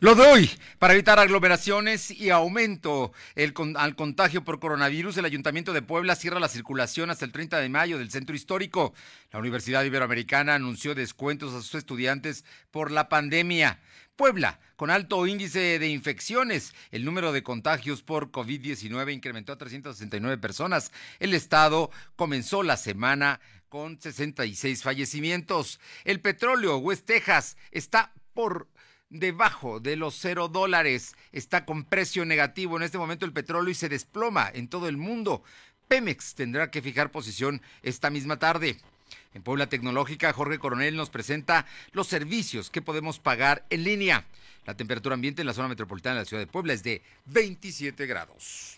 Lo de hoy, para evitar aglomeraciones y aumento al contagio por coronavirus, el Ayuntamiento de Puebla cierra la circulación hasta el 30 de mayo del centro histórico. La Universidad Iberoamericana anunció descuentos a sus estudiantes por la pandemia. Puebla, con alto índice de infecciones, el número de contagios por COVID-19 incrementó a 369 personas. El estado comenzó la semana con 66 fallecimientos. El petróleo, West Texas, está por debajo de los cero dólares. Está con precio negativo en este momento el petróleo y se desploma en todo el mundo. Pemex tendrá que fijar posición esta misma tarde. En Puebla Tecnológica, Jorge Coronel nos presenta los servicios que podemos pagar en línea. La temperatura ambiente en la zona metropolitana de la ciudad de Puebla es de 27 grados.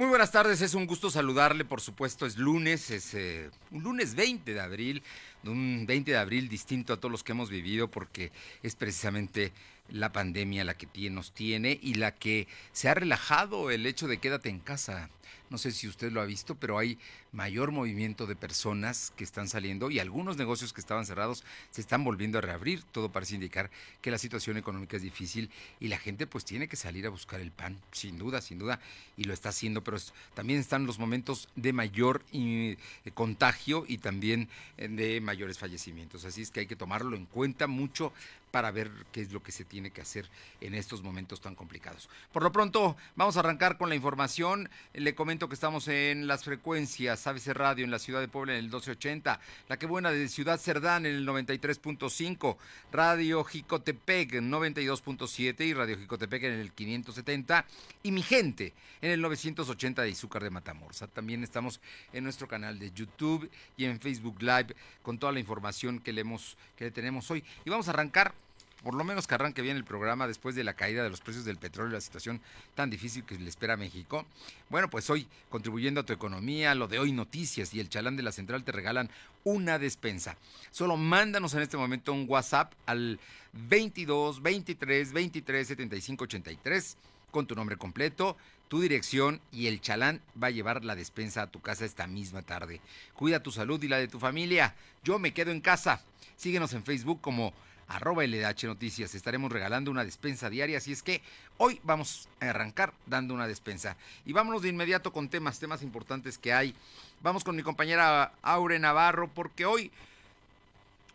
Muy buenas tardes, es un gusto saludarle, por supuesto es lunes, es eh, un lunes 20 de abril un 20 de abril distinto a todos los que hemos vivido porque es precisamente la pandemia la que nos tiene y la que se ha relajado el hecho de quédate en casa. No sé si usted lo ha visto, pero hay mayor movimiento de personas que están saliendo y algunos negocios que estaban cerrados se están volviendo a reabrir. Todo parece indicar que la situación económica es difícil y la gente pues tiene que salir a buscar el pan, sin duda, sin duda, y lo está haciendo, pero también están los momentos de mayor eh, contagio y también eh, de mayores fallecimientos. Así es que hay que tomarlo en cuenta mucho para ver qué es lo que se tiene que hacer en estos momentos tan complicados. Por lo pronto, vamos a arrancar con la información. Le comento que estamos en las frecuencias ABC Radio en la ciudad de Puebla en el 1280, La Que Buena de Ciudad Cerdán en el 93.5, Radio Jicotepec 92.7 y Radio Jicotepec en el 570 y Mi Gente en el 980 de Izúcar de Matamorza. También estamos en nuestro canal de YouTube y en Facebook Live con toda la información que le, hemos, que le tenemos hoy. Y vamos a arrancar por lo menos que arranque bien el programa después de la caída de los precios del petróleo y la situación tan difícil que le espera a México. Bueno, pues hoy, contribuyendo a tu economía, lo de hoy noticias y el chalán de la central te regalan una despensa. Solo mándanos en este momento un WhatsApp al 22 23 23 75 83 con tu nombre completo, tu dirección y el chalán va a llevar la despensa a tu casa esta misma tarde. Cuida tu salud y la de tu familia. Yo me quedo en casa. Síguenos en Facebook como arroba LDH Noticias. Estaremos regalando una despensa diaria, así es que hoy vamos a arrancar dando una despensa. Y vámonos de inmediato con temas, temas importantes que hay. Vamos con mi compañera Aure Navarro, porque hoy,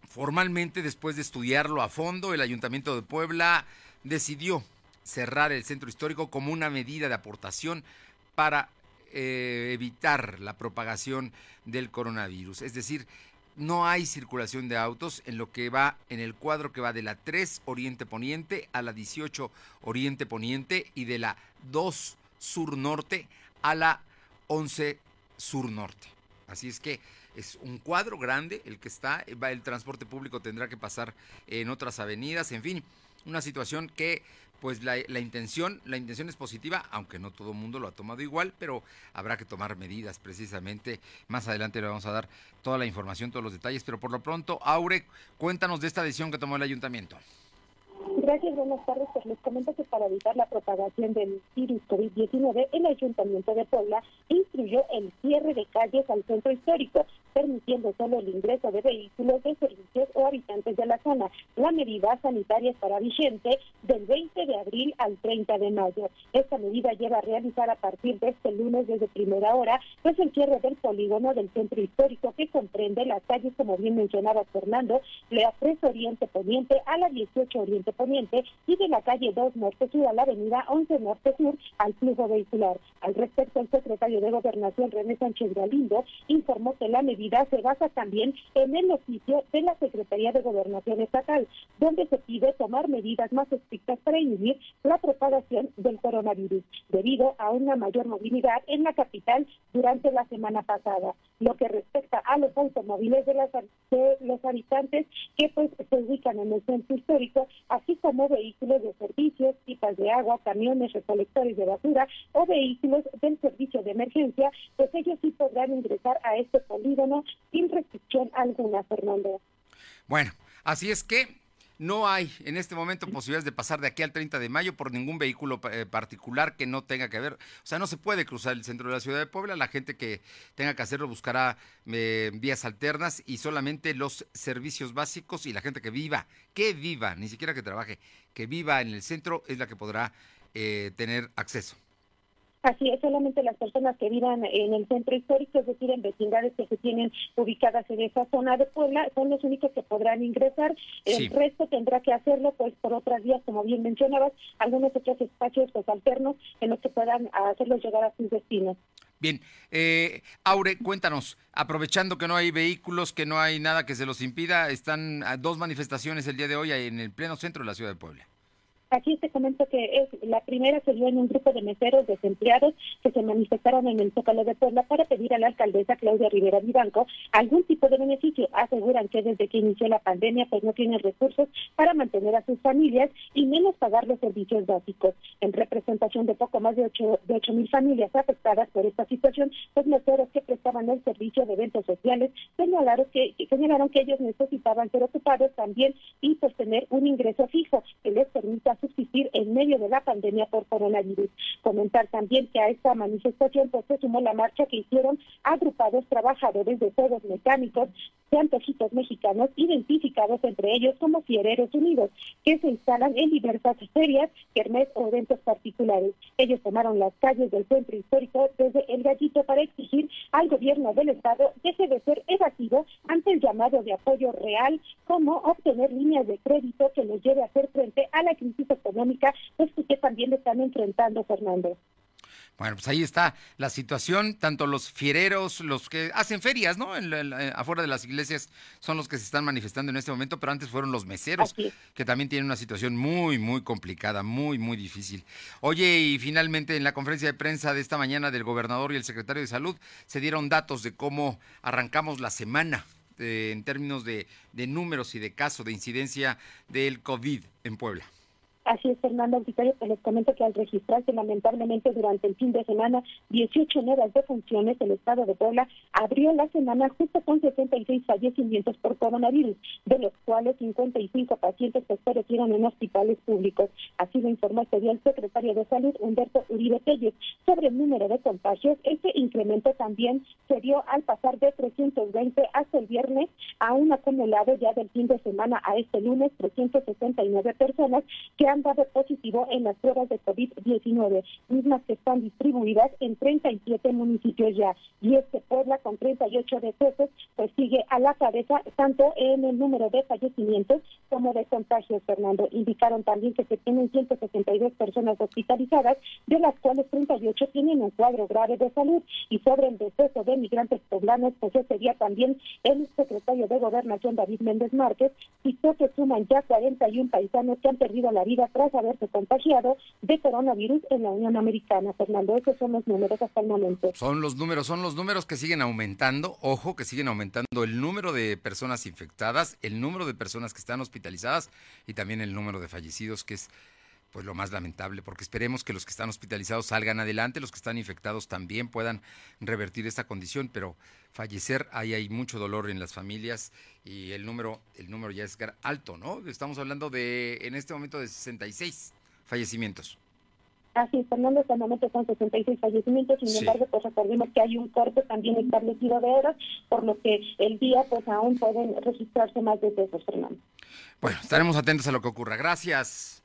formalmente, después de estudiarlo a fondo, el Ayuntamiento de Puebla decidió cerrar el centro histórico como una medida de aportación para eh, evitar la propagación del coronavirus. Es decir, no hay circulación de autos en lo que va en el cuadro que va de la 3 Oriente Poniente a la 18 Oriente Poniente y de la 2 Sur Norte a la 11 Sur Norte. Así es que es un cuadro grande el que está, el transporte público tendrá que pasar en otras avenidas, en fin, una situación que pues la, intención, la intención es positiva, aunque no todo el mundo lo ha tomado igual, pero habrá que tomar medidas precisamente. Más adelante le vamos a dar toda la información, todos los detalles, pero por lo pronto, Aure, cuéntanos de esta decisión que tomó el ayuntamiento. Gracias, buenas tardes. Pues les comento que para evitar la propagación del virus COVID-19, el Ayuntamiento de Puebla instruyó el cierre de calles al centro histórico, permitiendo solo el ingreso de vehículos de servicios o habitantes de la zona. La medida sanitaria estará vigente del 20 de abril al 30 de mayo. Esta medida lleva a realizar a partir de este lunes desde primera hora, pues el cierre del polígono del centro histórico que comprende las calles, como bien mencionaba Fernando, la 3 Oriente Poniente a la 18 Oriente Poniente y de la calle 2 Norte Sur a la avenida 11 Norte Sur al flujo vehicular. Al respecto, el secretario de Gobernación, René Sánchez Galindo, informó que la medida se basa también en el oficio de la Secretaría de Gobernación Estatal, donde se pide tomar medidas más estrictas para inhibir la propagación del coronavirus, debido a una mayor movilidad en la capital durante la semana pasada. Lo que respecta a los automóviles de, las, de los habitantes que pues se ubican en el centro histórico, así como vehículos de servicios pipas de agua, camiones recolectores de basura o vehículos del servicio de emergencia, pues ellos sí podrán ingresar a este polígono sin restricción alguna, Fernando. Bueno, así es que no hay en este momento posibilidades de pasar de aquí al 30 de mayo por ningún vehículo eh, particular que no tenga que ver. O sea, no se puede cruzar el centro de la ciudad de Puebla. La gente que tenga que hacerlo buscará eh, vías alternas y solamente los servicios básicos y la gente que viva, que viva, ni siquiera que trabaje, que viva en el centro es la que podrá eh, tener acceso. Así es, solamente las personas que vivan en el centro histórico, es decir, en vecindades que se tienen ubicadas en esa zona de Puebla, son los únicos que podrán ingresar. El resto tendrá que hacerlo pues por otras vías, como bien mencionabas, algunos otros espacios pues alternos en los que puedan hacerlos llegar a sus destinos. Bien, eh, Aure, cuéntanos, aprovechando que no hay vehículos, que no hay nada que se los impida, están dos manifestaciones el día de hoy en el pleno centro de la ciudad de Puebla. Aquí te comento que es la primera se dio en un grupo de meseros desempleados que se manifestaron en el Zócalo de Puebla para pedir a la alcaldesa Claudia Rivera Vivanco algún tipo de beneficio. Aseguran que desde que inició la pandemia pues no tienen recursos para mantener a sus familias y menos pagar los servicios básicos. En representación de poco más de ocho de ocho mil familias afectadas por esta situación, los meseros que prestaban el servicio de eventos sociales señalaron que señalaron que ellos necesitaban ser ocupados también y pues tener un ingreso fijo que les permita subsistir en medio de la pandemia por coronavirus. Comentar también que a esta manifestación pues, se sumó la marcha que hicieron agrupados trabajadores de juegos mecánicos de antojitos mexicanos identificados entre ellos como Fiereros Unidos, que se instalan en diversas ferias, kermés o eventos particulares. Ellos tomaron las calles del centro histórico desde El Gallito para exigir al gobierno del estado deje de ser evasivo ante el llamado de apoyo real como obtener líneas de crédito que les lleve a hacer frente a la crisis económica, pues que también están enfrentando, Fernando. Bueno, pues ahí está la situación, tanto los fiereros, los que hacen ferias, ¿no? En afuera de las iglesias son los que se están manifestando en este momento, pero antes fueron los meseros, que también tienen una situación muy, muy complicada, muy, muy difícil. Oye, y finalmente en la conferencia de prensa de esta mañana del gobernador y el secretario de salud se dieron datos de cómo arrancamos la semana eh, en términos de, de números y de casos de incidencia del COVID en Puebla. Así es, Fernando Auditorio, que les comento que al registrarse lamentablemente durante el fin de semana 18 nuevas defunciones, el Estado de Puebla abrió la semana justo con 66 fallecimientos por coronavirus, de los cuales 55 pacientes se perecieron en hospitales públicos. Así lo informó este día el secretario de Salud, Humberto Uribe Telles. Sobre el número de contagios, este incremento también se dio al pasar de 320 hasta el viernes a un acumulado ya del fin de semana a este lunes, 369 personas que han han dado positivo en las pruebas de COVID-19, mismas que están distribuidas en 37 municipios ya. Y este Puebla, con 38 decesos, pues sigue a la cabeza tanto en el número de fallecimientos como de contagios, Fernando. Indicaron también que se tienen 162 personas hospitalizadas, de las cuales 38 tienen un cuadro grave de salud. Y sobre el deceso de migrantes poblanos, pues ese día también el secretario de Gobernación, David Méndez Márquez, citó que suman ya 41 paisanos que han perdido la vida tras haberse contagiado de coronavirus en la Unión Americana. Fernando, esos son los números hasta el momento. Son los números, son los números que siguen aumentando. Ojo, que siguen aumentando el número de personas infectadas, el número de personas que están hospitalizadas y también el número de fallecidos, que es pues lo más lamentable, porque esperemos que los que están hospitalizados salgan adelante, los que están infectados también puedan revertir esta condición, pero fallecer ahí hay mucho dolor en las familias y el número el número ya es alto, ¿no? Estamos hablando de en este momento de 66 fallecimientos. Así es, Fernando, hasta el momento son 66 fallecimientos, sin embargo, pues recordemos que hay un corte también establecido de horas, por lo que el día pues aún pueden registrarse más de esos, Fernando. Bueno, estaremos atentos a lo que ocurra. Gracias.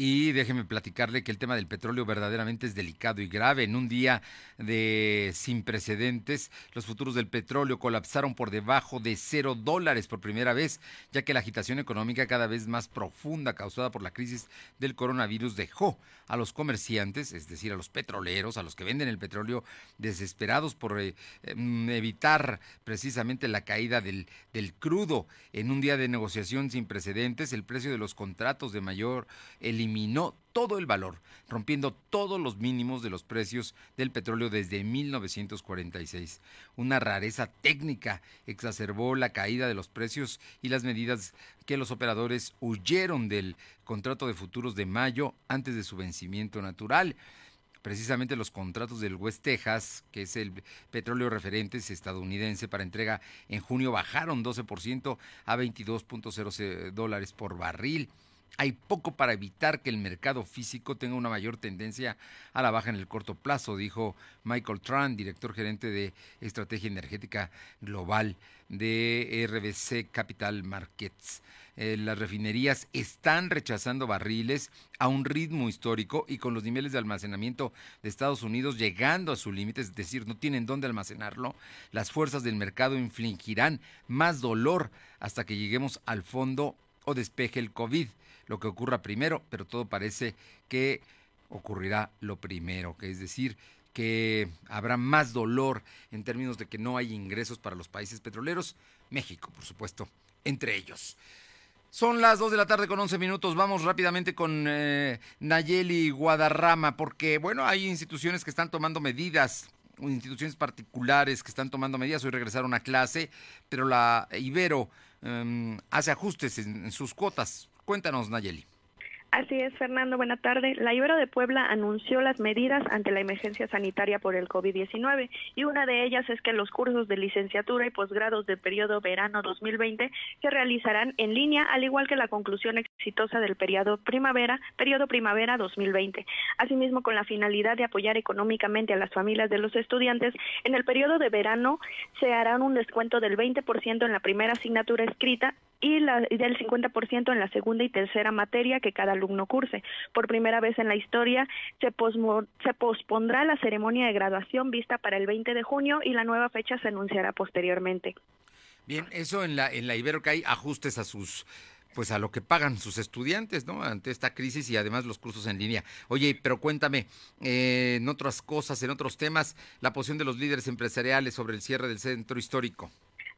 Y déjeme platicarle que el tema del petróleo verdaderamente es delicado y grave. En un día de sin precedentes, los futuros del petróleo colapsaron por debajo de cero dólares por primera vez, ya que la agitación económica cada vez más profunda causada por la crisis del coronavirus dejó a los comerciantes, es decir, a los petroleros, a los que venden el petróleo, desesperados por eh, em, evitar precisamente la caída del, del crudo. En un día de negociación sin precedentes, el precio de los contratos de mayor eliminó todo el valor, rompiendo todos los mínimos de los precios del petróleo desde 1946. Una rareza técnica exacerbó la caída de los precios y las medidas que los operadores huyeron del contrato de futuros de mayo antes de su vencimiento natural precisamente los contratos del West Texas, que es el petróleo referente estadounidense para entrega en junio, bajaron 12% a 22.0 dólares por barril. Hay poco para evitar que el mercado físico tenga una mayor tendencia a la baja en el corto plazo, dijo Michael Tran, director gerente de Estrategia Energética Global de RBC Capital Markets. Eh, las refinerías están rechazando barriles a un ritmo histórico y con los niveles de almacenamiento de Estados Unidos llegando a su límite, es decir, no tienen dónde almacenarlo, las fuerzas del mercado infligirán más dolor hasta que lleguemos al fondo o despeje el COVID lo que ocurra primero, pero todo parece que ocurrirá lo primero, que es decir, que habrá más dolor en términos de que no hay ingresos para los países petroleros, México, por supuesto, entre ellos. Son las 2 de la tarde con 11 minutos. Vamos rápidamente con eh, Nayeli Guadarrama, porque, bueno, hay instituciones que están tomando medidas, instituciones particulares que están tomando medidas. Hoy regresaron a clase, pero la Ibero em, hace ajustes en sus cuotas. Cuéntanos, Nayeli. Así es, Fernando. Buena tarde. La Ibero de Puebla anunció las medidas ante la emergencia sanitaria por el COVID-19 y una de ellas es que los cursos de licenciatura y posgrados del periodo verano 2020 se realizarán en línea, al igual que la conclusión exitosa del periodo primavera, periodo primavera 2020. Asimismo, con la finalidad de apoyar económicamente a las familias de los estudiantes, en el periodo de verano se hará un descuento del 20% en la primera asignatura escrita y del 50% en la segunda y tercera materia que cada alumno curse. Por primera vez en la historia se, se pospondrá la ceremonia de graduación vista para el 20 de junio y la nueva fecha se anunciará posteriormente. Bien, eso en la, en la Ibero que hay ajustes a sus pues a lo que pagan sus estudiantes, ¿no? Ante esta crisis y además los cursos en línea. Oye, pero cuéntame, eh, en otras cosas, en otros temas, la posición de los líderes empresariales sobre el cierre del centro histórico.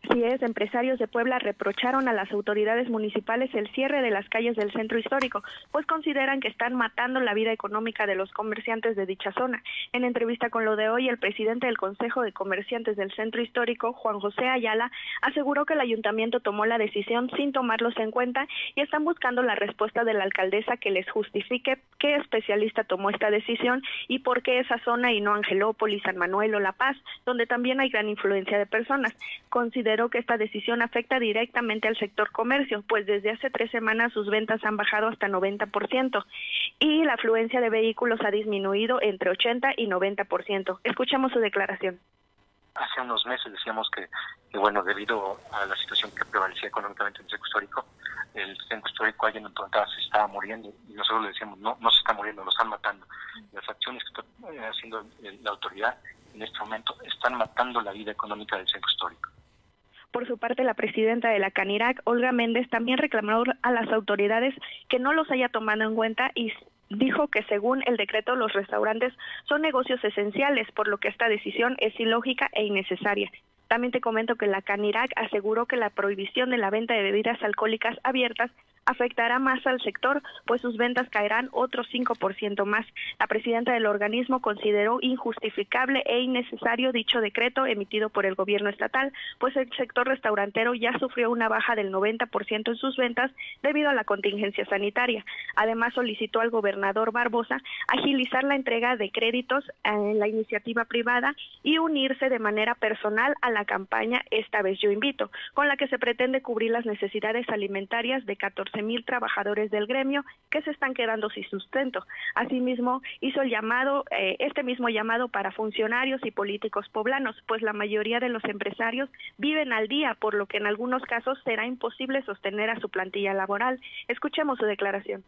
Así es, empresarios de Puebla reprocharon a las autoridades municipales el cierre de las calles del centro histórico, pues consideran que están matando la vida económica de los comerciantes de dicha zona. En entrevista con lo de hoy, el presidente del Consejo de Comerciantes del Centro Histórico, Juan José Ayala, aseguró que el ayuntamiento tomó la decisión sin tomarlos en cuenta y están buscando la respuesta de la alcaldesa que les justifique qué especialista tomó esta decisión y por qué esa zona y no Angelópolis, San Manuel o La Paz, donde también hay gran influencia de personas consideró que esta decisión afecta directamente al sector comercio, pues desde hace tres semanas sus ventas han bajado hasta 90% y la afluencia de vehículos ha disminuido entre 80 y 90%. Escuchamos su declaración. Hace unos meses decíamos que, bueno, debido a la situación que prevalecía económicamente en el centro histórico, el centro histórico alguien en se estaba muriendo y nosotros le decíamos, no, no se está muriendo, lo están matando. Las acciones que está haciendo la autoridad en este momento están matando la vida económica del centro histórico. Por su parte, la presidenta de la CANIRAC, Olga Méndez, también reclamó a las autoridades que no los haya tomado en cuenta y dijo que según el decreto los restaurantes son negocios esenciales, por lo que esta decisión es ilógica e innecesaria. También te comento que la CANIRAC aseguró que la prohibición de la venta de bebidas alcohólicas abiertas afectará más al sector, pues sus ventas caerán otro 5% más. La presidenta del organismo consideró injustificable e innecesario dicho decreto emitido por el gobierno estatal, pues el sector restaurantero ya sufrió una baja del 90% en sus ventas debido a la contingencia sanitaria. Además, solicitó al gobernador Barbosa agilizar la entrega de créditos en la iniciativa privada y unirse de manera personal a la campaña Esta vez yo invito, con la que se pretende cubrir las necesidades alimentarias de 14 mil trabajadores del gremio que se están quedando sin sustento. Asimismo, hizo el llamado, eh, este mismo llamado para funcionarios y políticos poblanos, pues la mayoría de los empresarios viven al día, por lo que en algunos casos será imposible sostener a su plantilla laboral. Escuchemos su declaración.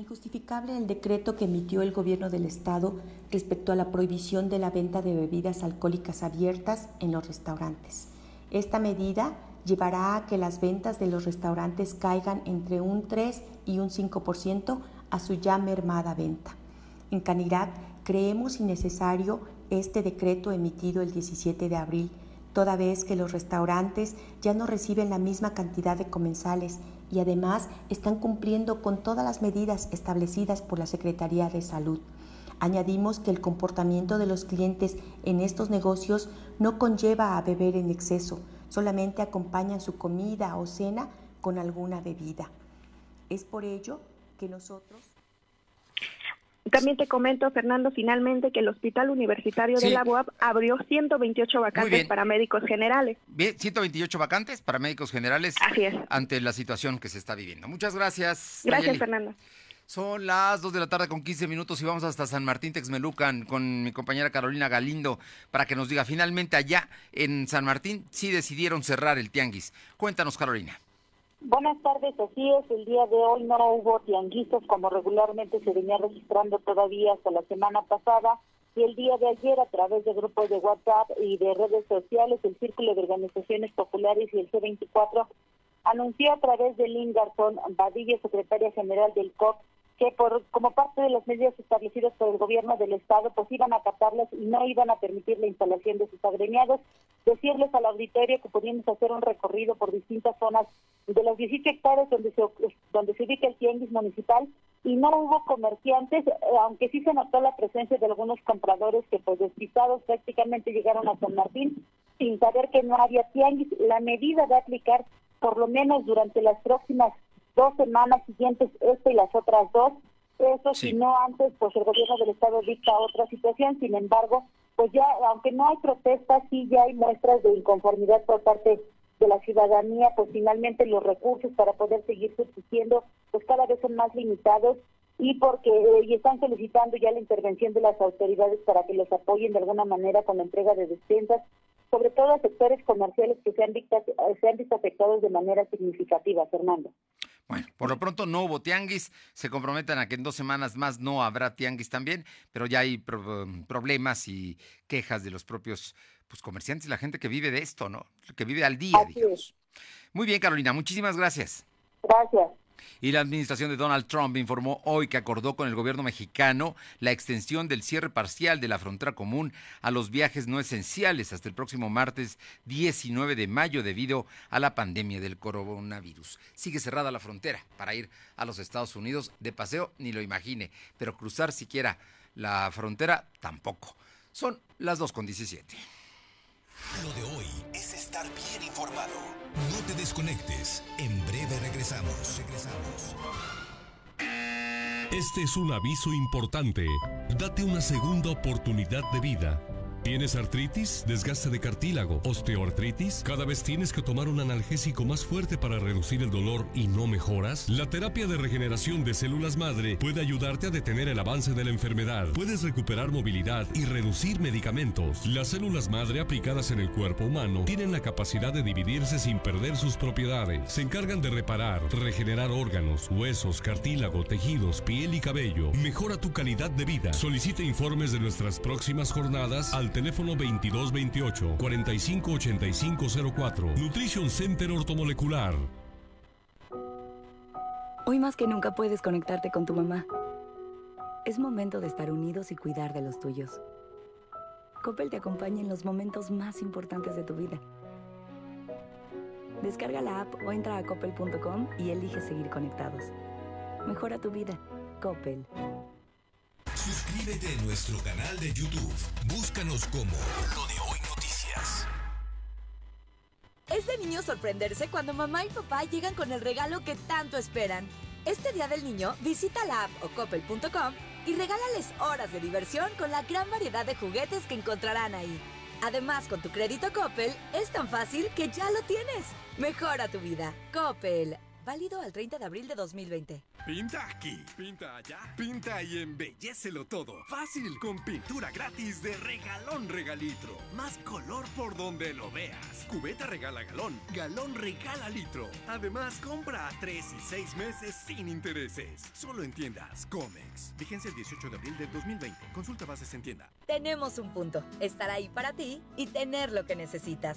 Injustificable el decreto que emitió el gobierno del estado respecto a la prohibición de la venta de bebidas alcohólicas abiertas en los restaurantes. Esta medida llevará a que las ventas de los restaurantes caigan entre un 3 y un 5% a su ya mermada venta. En Canirac creemos innecesario este decreto emitido el 17 de abril, toda vez que los restaurantes ya no reciben la misma cantidad de comensales y además están cumpliendo con todas las medidas establecidas por la Secretaría de Salud. Añadimos que el comportamiento de los clientes en estos negocios no conlleva a beber en exceso, solamente acompañan su comida o cena con alguna bebida. Es por ello que nosotros... También te comento, Fernando, finalmente que el Hospital Universitario de la UAP abrió 128 vacantes para médicos generales. Bien, 128 vacantes para médicos generales Así es. ante la situación que se está viviendo. Muchas gracias. Gracias, Fernando. Son las 2 de la tarde con 15 minutos y vamos hasta San Martín Texmelucan con mi compañera Carolina Galindo para que nos diga finalmente allá en San Martín sí decidieron cerrar el tianguis. Cuéntanos, Carolina. Buenas tardes, así es. El día de hoy no hubo tianguistas como regularmente se venía registrando todavía hasta la semana pasada. Y el día de ayer, a través de grupos de WhatsApp y de redes sociales, el Círculo de Organizaciones Populares y el C24 anunció a través de Lynn Garzón Badilla, secretaria general del COP, que por como parte de las medidas establecidas por el gobierno del estado, pues iban a acatarlas y no iban a permitir la instalación de sus agremiados. Decirles al auditorio que podíamos hacer un recorrido por distintas zonas de las 18 hectáreas donde se, donde se ubica el tianguis municipal y no hubo comerciantes, eh, aunque sí se notó la presencia de algunos compradores que pues despistados prácticamente llegaron a San Martín sin saber que no había tianguis. La medida de aplicar por lo menos durante las próximas dos semanas siguientes, esta y las otras dos. Eso, si no antes, pues el gobierno del Estado dicta otra situación. Sin embargo, pues ya, aunque no hay protestas, sí ya hay muestras de inconformidad por parte de la ciudadanía, pues finalmente los recursos para poder seguir subsistiendo, pues cada vez son más limitados y porque eh, y están solicitando ya la intervención de las autoridades para que los apoyen de alguna manera con la entrega de despensas, sobre todo a sectores comerciales que se han, visto, se han visto afectados de manera significativa, Fernando. Bueno, por lo pronto no hubo tianguis, se comprometen a que en dos semanas más no habrá tianguis también, pero ya hay um, problemas y quejas de los propios pues, comerciantes, la gente que vive de esto, ¿no? Que vive al día, digamos. Muy bien, Carolina, muchísimas gracias. Gracias. Y la administración de Donald Trump informó hoy que acordó con el gobierno mexicano la extensión del cierre parcial de la frontera común a los viajes no esenciales hasta el próximo martes 19 de mayo debido a la pandemia del coronavirus. Sigue cerrada la frontera para ir a los Estados Unidos de paseo, ni lo imagine, pero cruzar siquiera la frontera tampoco. Son las 2.17. Lo de hoy es estar bien informado. No te desconectes. En breve regresamos. Regresamos. Este es un aviso importante. Date una segunda oportunidad de vida. ¿Tienes artritis? ¿Desgaste de cartílago? ¿Osteoartritis? ¿Cada vez tienes que tomar un analgésico más fuerte para reducir el dolor y no mejoras? La terapia de regeneración de células madre puede ayudarte a detener el avance de la enfermedad. Puedes recuperar movilidad y reducir medicamentos. Las células madre aplicadas en el cuerpo humano tienen la capacidad de dividirse sin perder sus propiedades. Se encargan de reparar, regenerar órganos, huesos, cartílago, tejidos, piel y cabello. Mejora tu calidad de vida. Solicita informes de nuestras próximas jornadas al teléfono 2228 458504. Nutrition Center Ortomolecular. Hoy más que nunca puedes conectarte con tu mamá. Es momento de estar unidos y cuidar de los tuyos. Coppel te acompaña en los momentos más importantes de tu vida. Descarga la app o entra a coppel.com y elige seguir conectados. Mejora tu vida. Coppel. Suscríbete a nuestro canal de YouTube. Búscanos como Lo de Hoy Noticias. Es de niño sorprenderse cuando mamá y papá llegan con el regalo que tanto esperan. Este día del niño, visita la app o coppel.com y regálales horas de diversión con la gran variedad de juguetes que encontrarán ahí. Además, con tu crédito Coppel, es tan fácil que ya lo tienes. Mejora tu vida. Coppel. Válido al 30 de abril de 2020. Pinta aquí, pinta allá, pinta y embellecelo todo. Fácil, con pintura gratis de regalón regalitro. Más color por donde lo veas. Cubeta regala galón, galón regala litro. Además, compra a 3 y 6 meses sin intereses. Solo en tiendas Comex. Vigencia el 18 de abril del 2020. Consulta bases en tienda. Tenemos un punto. Estar ahí para ti y tener lo que necesitas.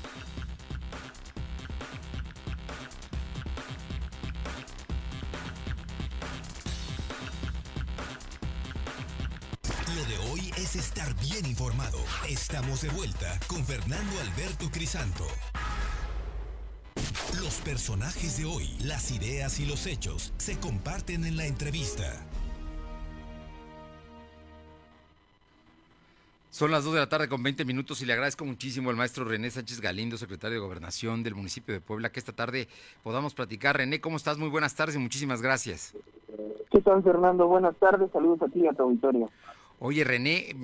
Es estar bien informado. Estamos de vuelta con Fernando Alberto Crisanto. Los personajes de hoy, las ideas y los hechos se comparten en la entrevista. Son las 2 de la tarde con 20 minutos y le agradezco muchísimo al maestro René Sánchez Galindo, secretario de Gobernación del municipio de Puebla, que esta tarde podamos platicar. René, ¿cómo estás? Muy buenas tardes y muchísimas gracias. ¿Qué tal, Fernando? Buenas tardes, saludos a ti y a tu auditorio. Oye, René,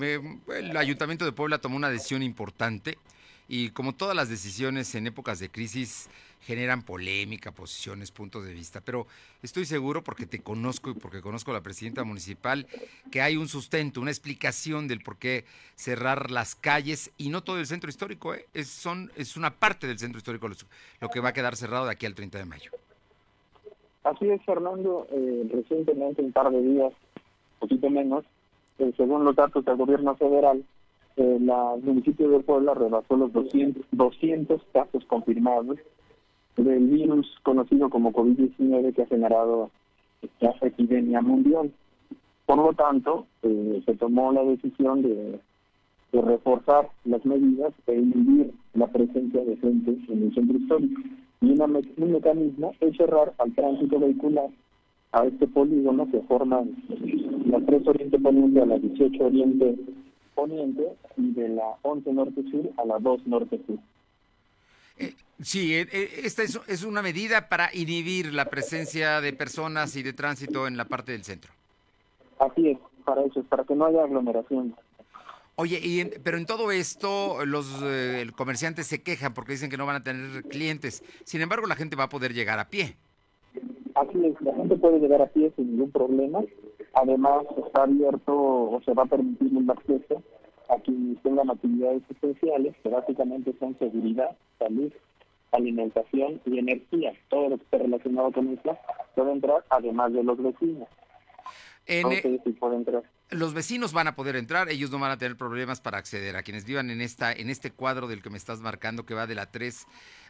el Ayuntamiento de Puebla tomó una decisión importante y como todas las decisiones en épocas de crisis generan polémica, posiciones, puntos de vista, pero estoy seguro porque te conozco y porque conozco a la presidenta municipal que hay un sustento, una explicación del por qué cerrar las calles y no todo el centro histórico, ¿eh? es, son, es una parte del centro histórico lo que va a quedar cerrado de aquí al 30 de mayo. Así es, Fernando, eh, recientemente, un par de días, poquito menos, eh, según los datos del gobierno federal, el municipio de Puebla rebasó los 200, 200 casos confirmados del virus conocido como COVID-19 que ha generado esta epidemia mundial. Por lo tanto, eh, se tomó la decisión de, reforzar las medidas e inhibir la presencia de gente en el centro histórico. Y un mecanismo es cerrar al tránsito vehicular a este polígono que forma la 3 Oriente Poniente a la 18 Oriente Poniente y de la 11 Norte Sur a la 2 Norte Sur. Eh, sí, eh, eh, esta es, una medida para inhibir la presencia de personas y de tránsito en la parte del centro. Así es, para eso, para que no haya aglomeración. Oye, y pero en todo esto los comerciantes se quejan porque dicen que no van a tener clientes. Sin embargo, la gente va a poder llegar a pie. Así es, puede llegar a pie sin ningún problema. Además, está abierto o se va a permitir un acceso a quienes tengan actividades esenciales, que básicamente son seguridad, salud, alimentación y energía. Todo lo que esté relacionado con eso puede entrar, además de los vecinos. En, e entrar. Los vecinos van a poder entrar, ellos no van a tener problemas para acceder. A quienes vivan en esta en este cuadro del que me estás marcando, que va de la 3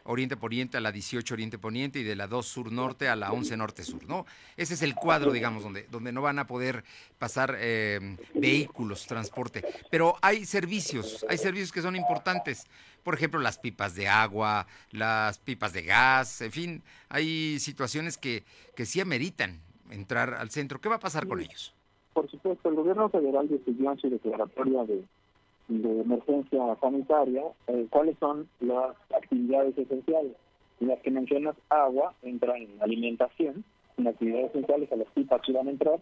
Oriente Poniente a la 18 Oriente Poniente y de la 2 Sur Norte a la 11 Norte Sur, ¿no? Ese es el cuadro, digamos, donde, donde no van a poder pasar eh, vehículos, transporte. Pero hay servicios, hay servicios que son importantes. Por ejemplo, las pipas de agua, las pipas de gas, en fin, hay situaciones que, que sí ameritan entrar al centro. ¿Qué va a pasar con ellos? Por supuesto, el gobierno federal decidió en su declaratoria de de emergencia sanitaria, eh, cuáles son las actividades esenciales. Las que mencionas, agua, entra en alimentación, en actividades esenciales a las que van a entrar,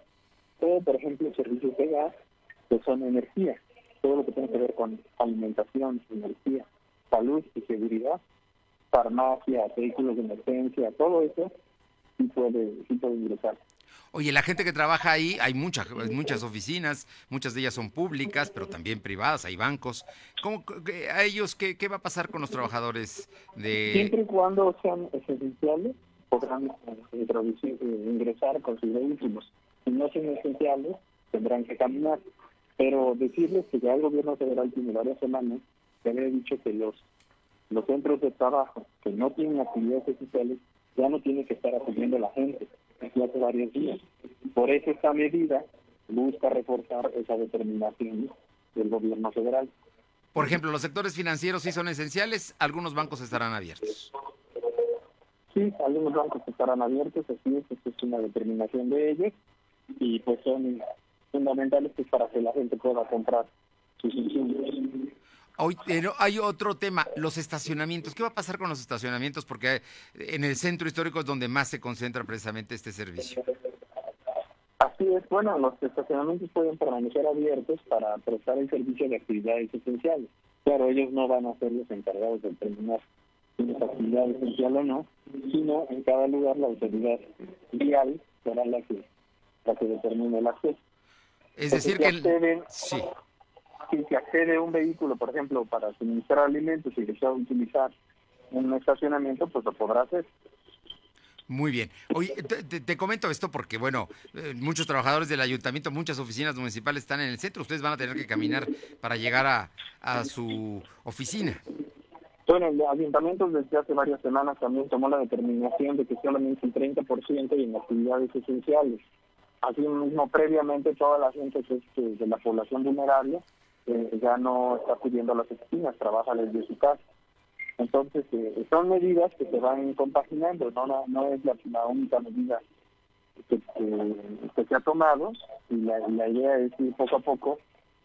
o por ejemplo servicios de gas, que son energía, todo lo que tiene que ver con alimentación, energía, salud y seguridad, farmacia, vehículos de emergencia, todo eso sí puede, sí puede ingresar. Oye, la gente que trabaja ahí, hay muchas, muchas oficinas, muchas de ellas son públicas, pero también privadas, hay bancos. ¿Cómo, ¿A ellos qué, qué va a pasar con los trabajadores de...? Siempre y cuando sean esenciales, podrán eh, eh, ingresar con sus vehículos. Si no son esenciales, tendrán que caminar. Pero decirles que ya el gobierno federal tiene varias semanas que había dicho que los, los centros de trabajo que no tienen actividades esenciales ya no tiene que estar atendiendo a la gente aquí hace varios días. Por eso esta medida busca reforzar esa determinación del gobierno federal. Por ejemplo, los sectores financieros sí son esenciales, algunos bancos estarán abiertos. Sí, algunos bancos estarán abiertos, así es, es una determinación de ellos y pues son fundamentales pues, para que la gente pueda comprar sus insumos. Hoy, pero hay otro tema, los estacionamientos. ¿Qué va a pasar con los estacionamientos? Porque en el centro histórico es donde más se concentra precisamente este servicio. Así es, bueno, los estacionamientos pueden permanecer abiertos para prestar el servicio de actividades esenciales. Claro, ellos no van a ser los encargados de determinar si es actividad esencial o no, sino en cada lugar la autoridad vial será la que, la que determine el acceso. Es decir, que... sí si se accede a un vehículo, por ejemplo, para suministrar alimentos y desea utilizar un estacionamiento, pues lo podrá hacer. Muy bien. Oye, te, comento esto porque, bueno, eh, muchos trabajadores del ayuntamiento, muchas oficinas municipales están en el centro. Ustedes van a tener que caminar para llegar a, a su oficina. Bueno, el ayuntamiento desde hace varias semanas también tomó la determinación de que solamente el 30% y en actividades esenciales. Asimismo, previamente toda la gente que es de la población vulnerable eh, ya no está acudiendo las oficinas, trabaja desde su casa. Entonces, eh, son medidas que se van compaginando, no, no, es la, única medida que, se ha tomado y la, la idea es ir poco a poco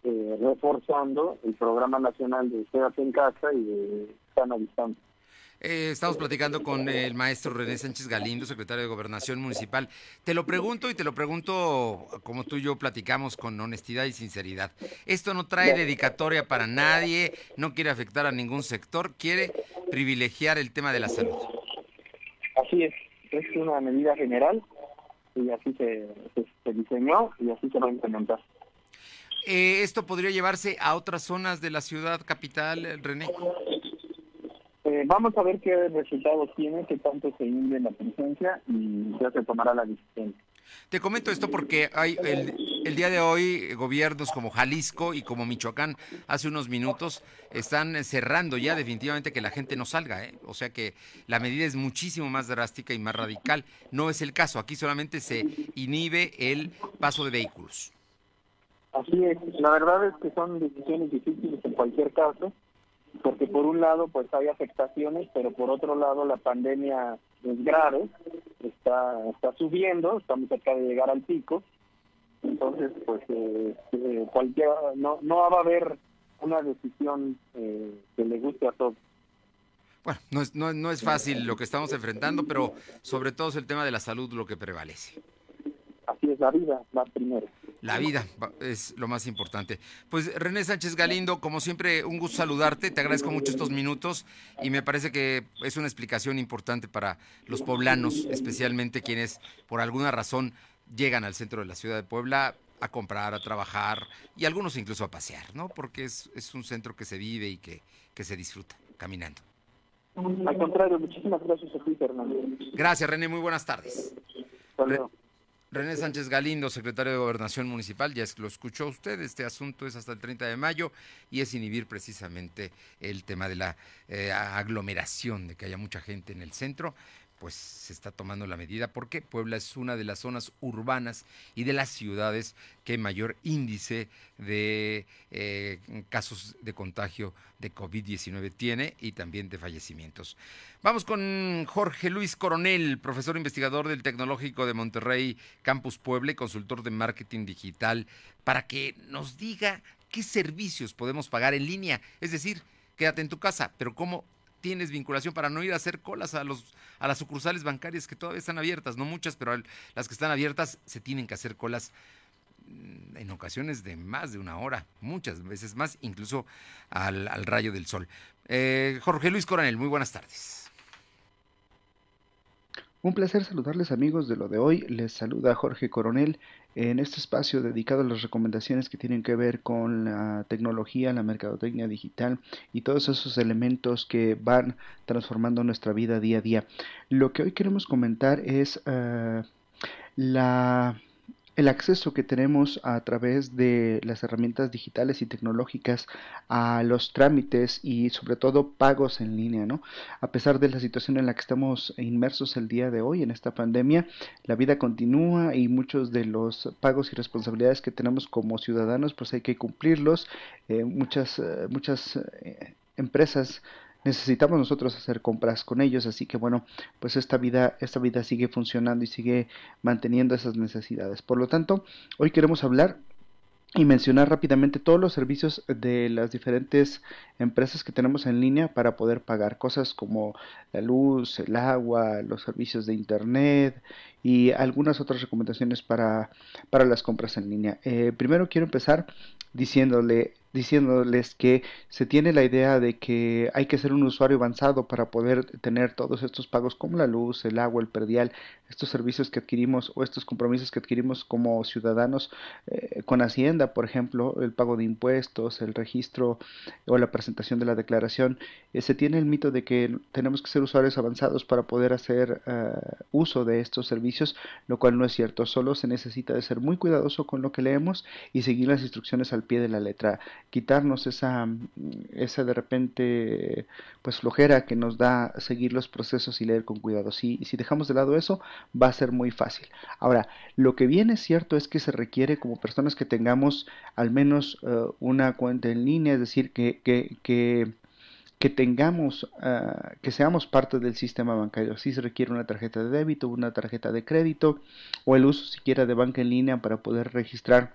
eh, reforzando el programa nacional de Quédate en casa y de sana distancia. Eh, estamos platicando con el maestro René Sánchez Galindo, secretario de Gobernación Municipal. Te lo pregunto y te lo pregunto como tú y yo platicamos con honestidad y sinceridad. Esto no trae dedicatoria para nadie, no quiere afectar a ningún sector, quiere privilegiar el tema de la salud. Así es, es una medida general y así se, diseñó y así se va a implementar. Eh, ¿Esto podría llevarse a otras zonas de la ciudad capital, René? Eh, vamos a ver qué resultados tiene, qué tanto se hunde la presencia y ya se tomará la decisión. Te comento esto porque hay el, día de hoy gobiernos como Jalisco y como Michoacán hace unos minutos están cerrando ya definitivamente que la gente no salga, ¿eh? o sea que la medida es muchísimo más drástica y más radical. No es el caso, aquí solamente se inhibe el paso de vehículos. Así es, la verdad es que son decisiones difíciles en cualquier caso porque por un lado pues hay afectaciones, pero por otro lado la pandemia es grave, está está subiendo, estamos cerca de llegar al pico, entonces pues eh, eh cualquier no no va a haber una decisión eh, que le guste a todos. Bueno, no es, no, no es fácil lo que estamos enfrentando, pero sobre todo es el tema de la salud lo que prevalece. Así es, la vida va primero. La vida es lo más importante. Pues René Sánchez Galindo, como siempre, un gusto saludarte. Te agradezco mucho estos minutos y me parece que es una explicación importante para los poblanos, especialmente quienes por alguna razón llegan al centro de la ciudad de Puebla a comprar, a trabajar y algunos incluso a pasear, ¿no? Porque es, es un centro que se vive y que, que se disfruta caminando. Al contrario, muchísimas gracias a ti, Fernando. Gracias, René. Muy buenas tardes. René Sánchez Galindo, secretario de Gobernación Municipal, ya lo escuchó usted, este asunto es hasta el 30 de mayo y es inhibir precisamente el tema de la eh, aglomeración, de que haya mucha gente en el centro pues se está tomando la medida porque Puebla es una de las zonas urbanas y de las ciudades que mayor índice de eh, casos de contagio de COVID-19 tiene y también de fallecimientos. Vamos con Jorge Luis Coronel, profesor investigador del Tecnológico de Monterrey, Campus Puebla y consultor de marketing digital, para que nos diga qué servicios podemos pagar en línea. Es decir, quédate en tu casa, pero cómo tienes vinculación para no ir a hacer colas a los a las sucursales bancarias que todavía están abiertas, no muchas, pero las que están abiertas se tienen que hacer colas mm, en ocasiones de más de una hora, muchas veces más, incluso al, rayo del sol. Eh, Jorge Luis Coronel, muy buenas tardes. Un placer saludarles amigos de lo de hoy. Les saluda Jorge Coronel en este espacio dedicado a las recomendaciones que tienen que ver con la tecnología, la mercadotecnia digital y todos esos elementos que van transformando nuestra vida día a día. Lo que hoy queremos comentar es uh, la el acceso que tenemos a través de las herramientas digitales y tecnológicas a los trámites y sobre todo pagos en línea, ¿no? A pesar de la situación en la que estamos inmersos el día de hoy en esta pandemia, la vida continúa y muchos de los pagos y responsabilidades que tenemos como ciudadanos, pues hay que cumplirlos. Eh, muchas eh, muchas eh, empresas necesitamos nosotros hacer compras con ellos, así que bueno, pues esta vida, esta vida sigue funcionando y sigue manteniendo esas necesidades. Por lo tanto, hoy queremos hablar y mencionar rápidamente todos los servicios de las diferentes empresas que tenemos en línea para poder pagar cosas como la luz, el agua, los servicios de internet y algunas otras recomendaciones para, para las compras en línea. Eh, primero quiero empezar diciéndole diciéndoles que se tiene la idea de que hay que ser un usuario avanzado para poder tener todos estos pagos como la luz, el agua, el perdial, estos servicios que adquirimos o estos compromisos que adquirimos como ciudadanos eh, con Hacienda, por ejemplo, el pago de impuestos, el registro o la presentación de la declaración. Eh, se tiene el mito de que tenemos que ser usuarios avanzados para poder hacer eh, uso de estos servicios, lo cual no es cierto. Solo se necesita de ser muy cuidadoso con lo que leemos y seguir las instrucciones al pie de la letra. Quitarnos esa, esa de repente pues flojera que nos da seguir los procesos y leer con cuidado. Si, si dejamos de lado eso, va a ser muy fácil. Ahora, lo que viene es cierto es que se requiere como personas que tengamos al menos eh, una cuenta en línea, es decir, que, que, que que tengamos, ah, que seamos parte del sistema bancario. Si se requiere una tarjeta de débito, una tarjeta de crédito o el uso siquiera de banca en línea para poder registrar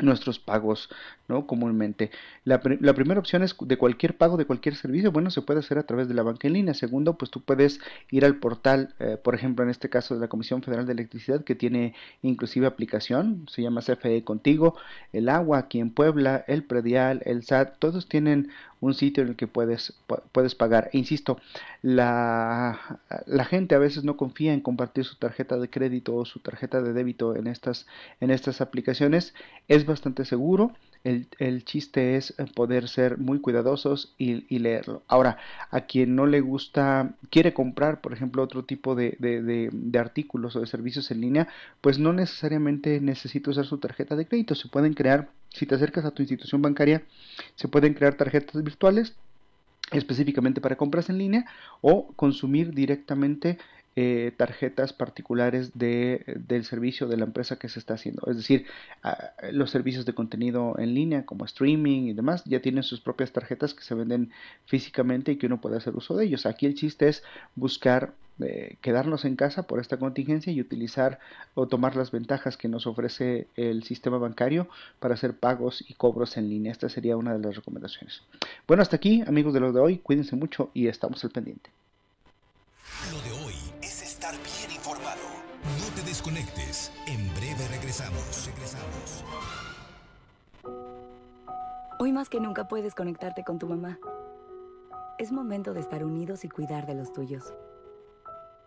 nuestros pagos, ¿no? Comúnmente. La, primera opción es de cualquier pago de cualquier servicio, bueno, se puede hacer a través de la banca en línea. Segundo, pues tú puedes ir al portal, eh, por ejemplo, en este caso de la Comisión Federal de Electricidad, que tiene inclusive aplicación, se llama CFE Contigo, el agua aquí en Puebla, el predial, el SAT, todos tienen un sitio en el que puedes, puedes pagar. E insisto, la, la, gente a veces no confía en compartir su tarjeta de crédito o su tarjeta de débito en estas, en estas aplicaciones. Es bastante seguro. El, el, chiste es poder ser muy cuidadosos y, y, leerlo. Ahora, a quien no le gusta, quiere comprar, por ejemplo, otro tipo de, de, de, de, artículos o de servicios en línea, pues no necesariamente necesita usar su tarjeta de crédito. Se pueden crear si te acercas a tu institución bancaria, se pueden crear tarjetas virtuales específicamente para compras en línea o consumir directamente eh, tarjetas particulares de, del servicio de la empresa que se está haciendo. Es decir, los servicios de contenido en línea como streaming y demás ya tienen sus propias tarjetas que se venden físicamente y que uno puede hacer uso de ellos. Aquí el chiste es buscar eh, quedarnos en casa por esta contingencia y utilizar o tomar las ventajas que nos ofrece el sistema bancario para hacer pagos y cobros en línea. Esta sería una de las recomendaciones. Bueno, hasta aquí, amigos de lo de hoy. Cuídense mucho y estamos al pendiente. Hoy más que nunca puedes conectarte con tu mamá. Es momento de estar unidos y cuidar de los tuyos.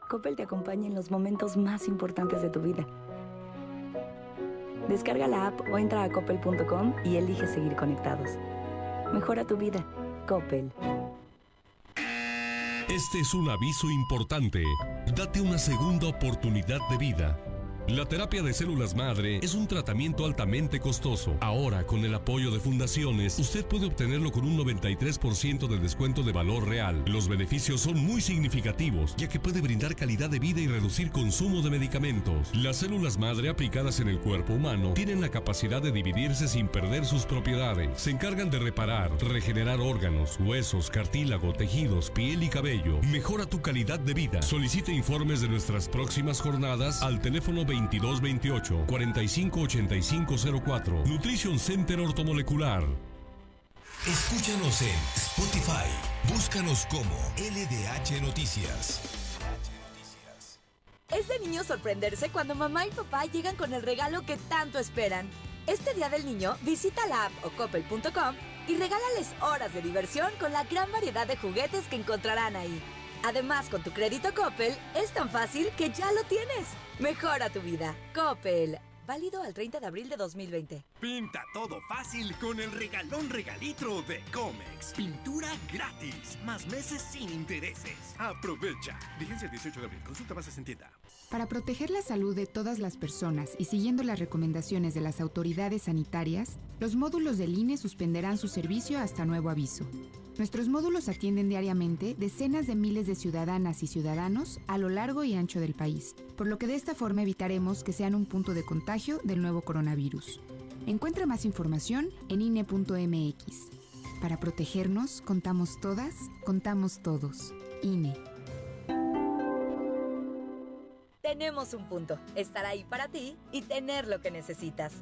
Coppel te acompaña en los momentos más importantes de tu vida. Descarga la app o entra a coppel.com y elige seguir conectados. Mejora tu vida. Coppel. Este es un aviso importante. Date una segunda oportunidad de vida. La terapia de células madre es un tratamiento altamente costoso. Ahora, con el apoyo de fundaciones, usted puede obtenerlo con un 93% de descuento de valor real. Los beneficios son muy significativos, ya que puede brindar calidad de vida y reducir consumo de medicamentos. Las células madre aplicadas en el cuerpo humano tienen la capacidad de dividirse sin perder sus propiedades. Se encargan de reparar, regenerar órganos, huesos, cartílago, tejidos, piel y cabello. Mejora tu calidad de vida. Solicite informes de nuestras próximas jornadas al teléfono 2228 458504. Nutrition Center Ortomolecular. Escúchanos en Spotify. Búscanos como LDH Noticias. Es de niño sorprenderse cuando mamá y papá llegan con el regalo que tanto esperan. Este día del niño, visita la app o coppel.com y regálales horas de diversión con la gran variedad de juguetes que encontrarán ahí. Además, con tu crédito Coppel, es tan fácil que ya lo tienes. Mejora tu vida. Coppel. Válido al 30 de abril de 2020. Pinta todo fácil con el regalón regalitro de Comex. Pintura gratis, más meses sin intereses. Aprovecha. Vigencia el 18 de abril. Consulta bases en tienda. Para proteger la salud de todas las personas y siguiendo las recomendaciones de las autoridades sanitarias, los módulos del INE suspenderán su servicio hasta nuevo aviso. Nuestros módulos atienden diariamente decenas de miles de ciudadanas y ciudadanos a lo largo y ancho del país, por lo que de esta forma evitaremos que sean un punto de contagio del nuevo coronavirus. Encuentra más información en INE.mx. Para protegernos, contamos todas, contamos todos. INE. Tenemos un punto, estar ahí para ti y tener lo que necesitas.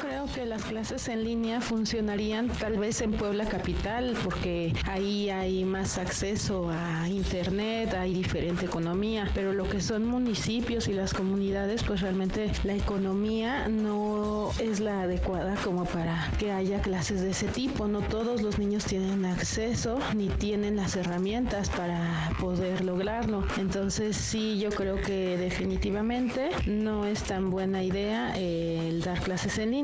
Creo que las clases en línea funcionarían tal vez en Puebla Capital porque ahí hay más acceso a internet, hay diferente economía, pero lo que son municipios y las comunidades pues realmente la economía no es la adecuada como para que haya clases de ese tipo. No todos los niños tienen acceso ni tienen las herramientas para poder lograrlo. Entonces sí, yo creo que definitivamente no es tan buena idea el dar clases en línea.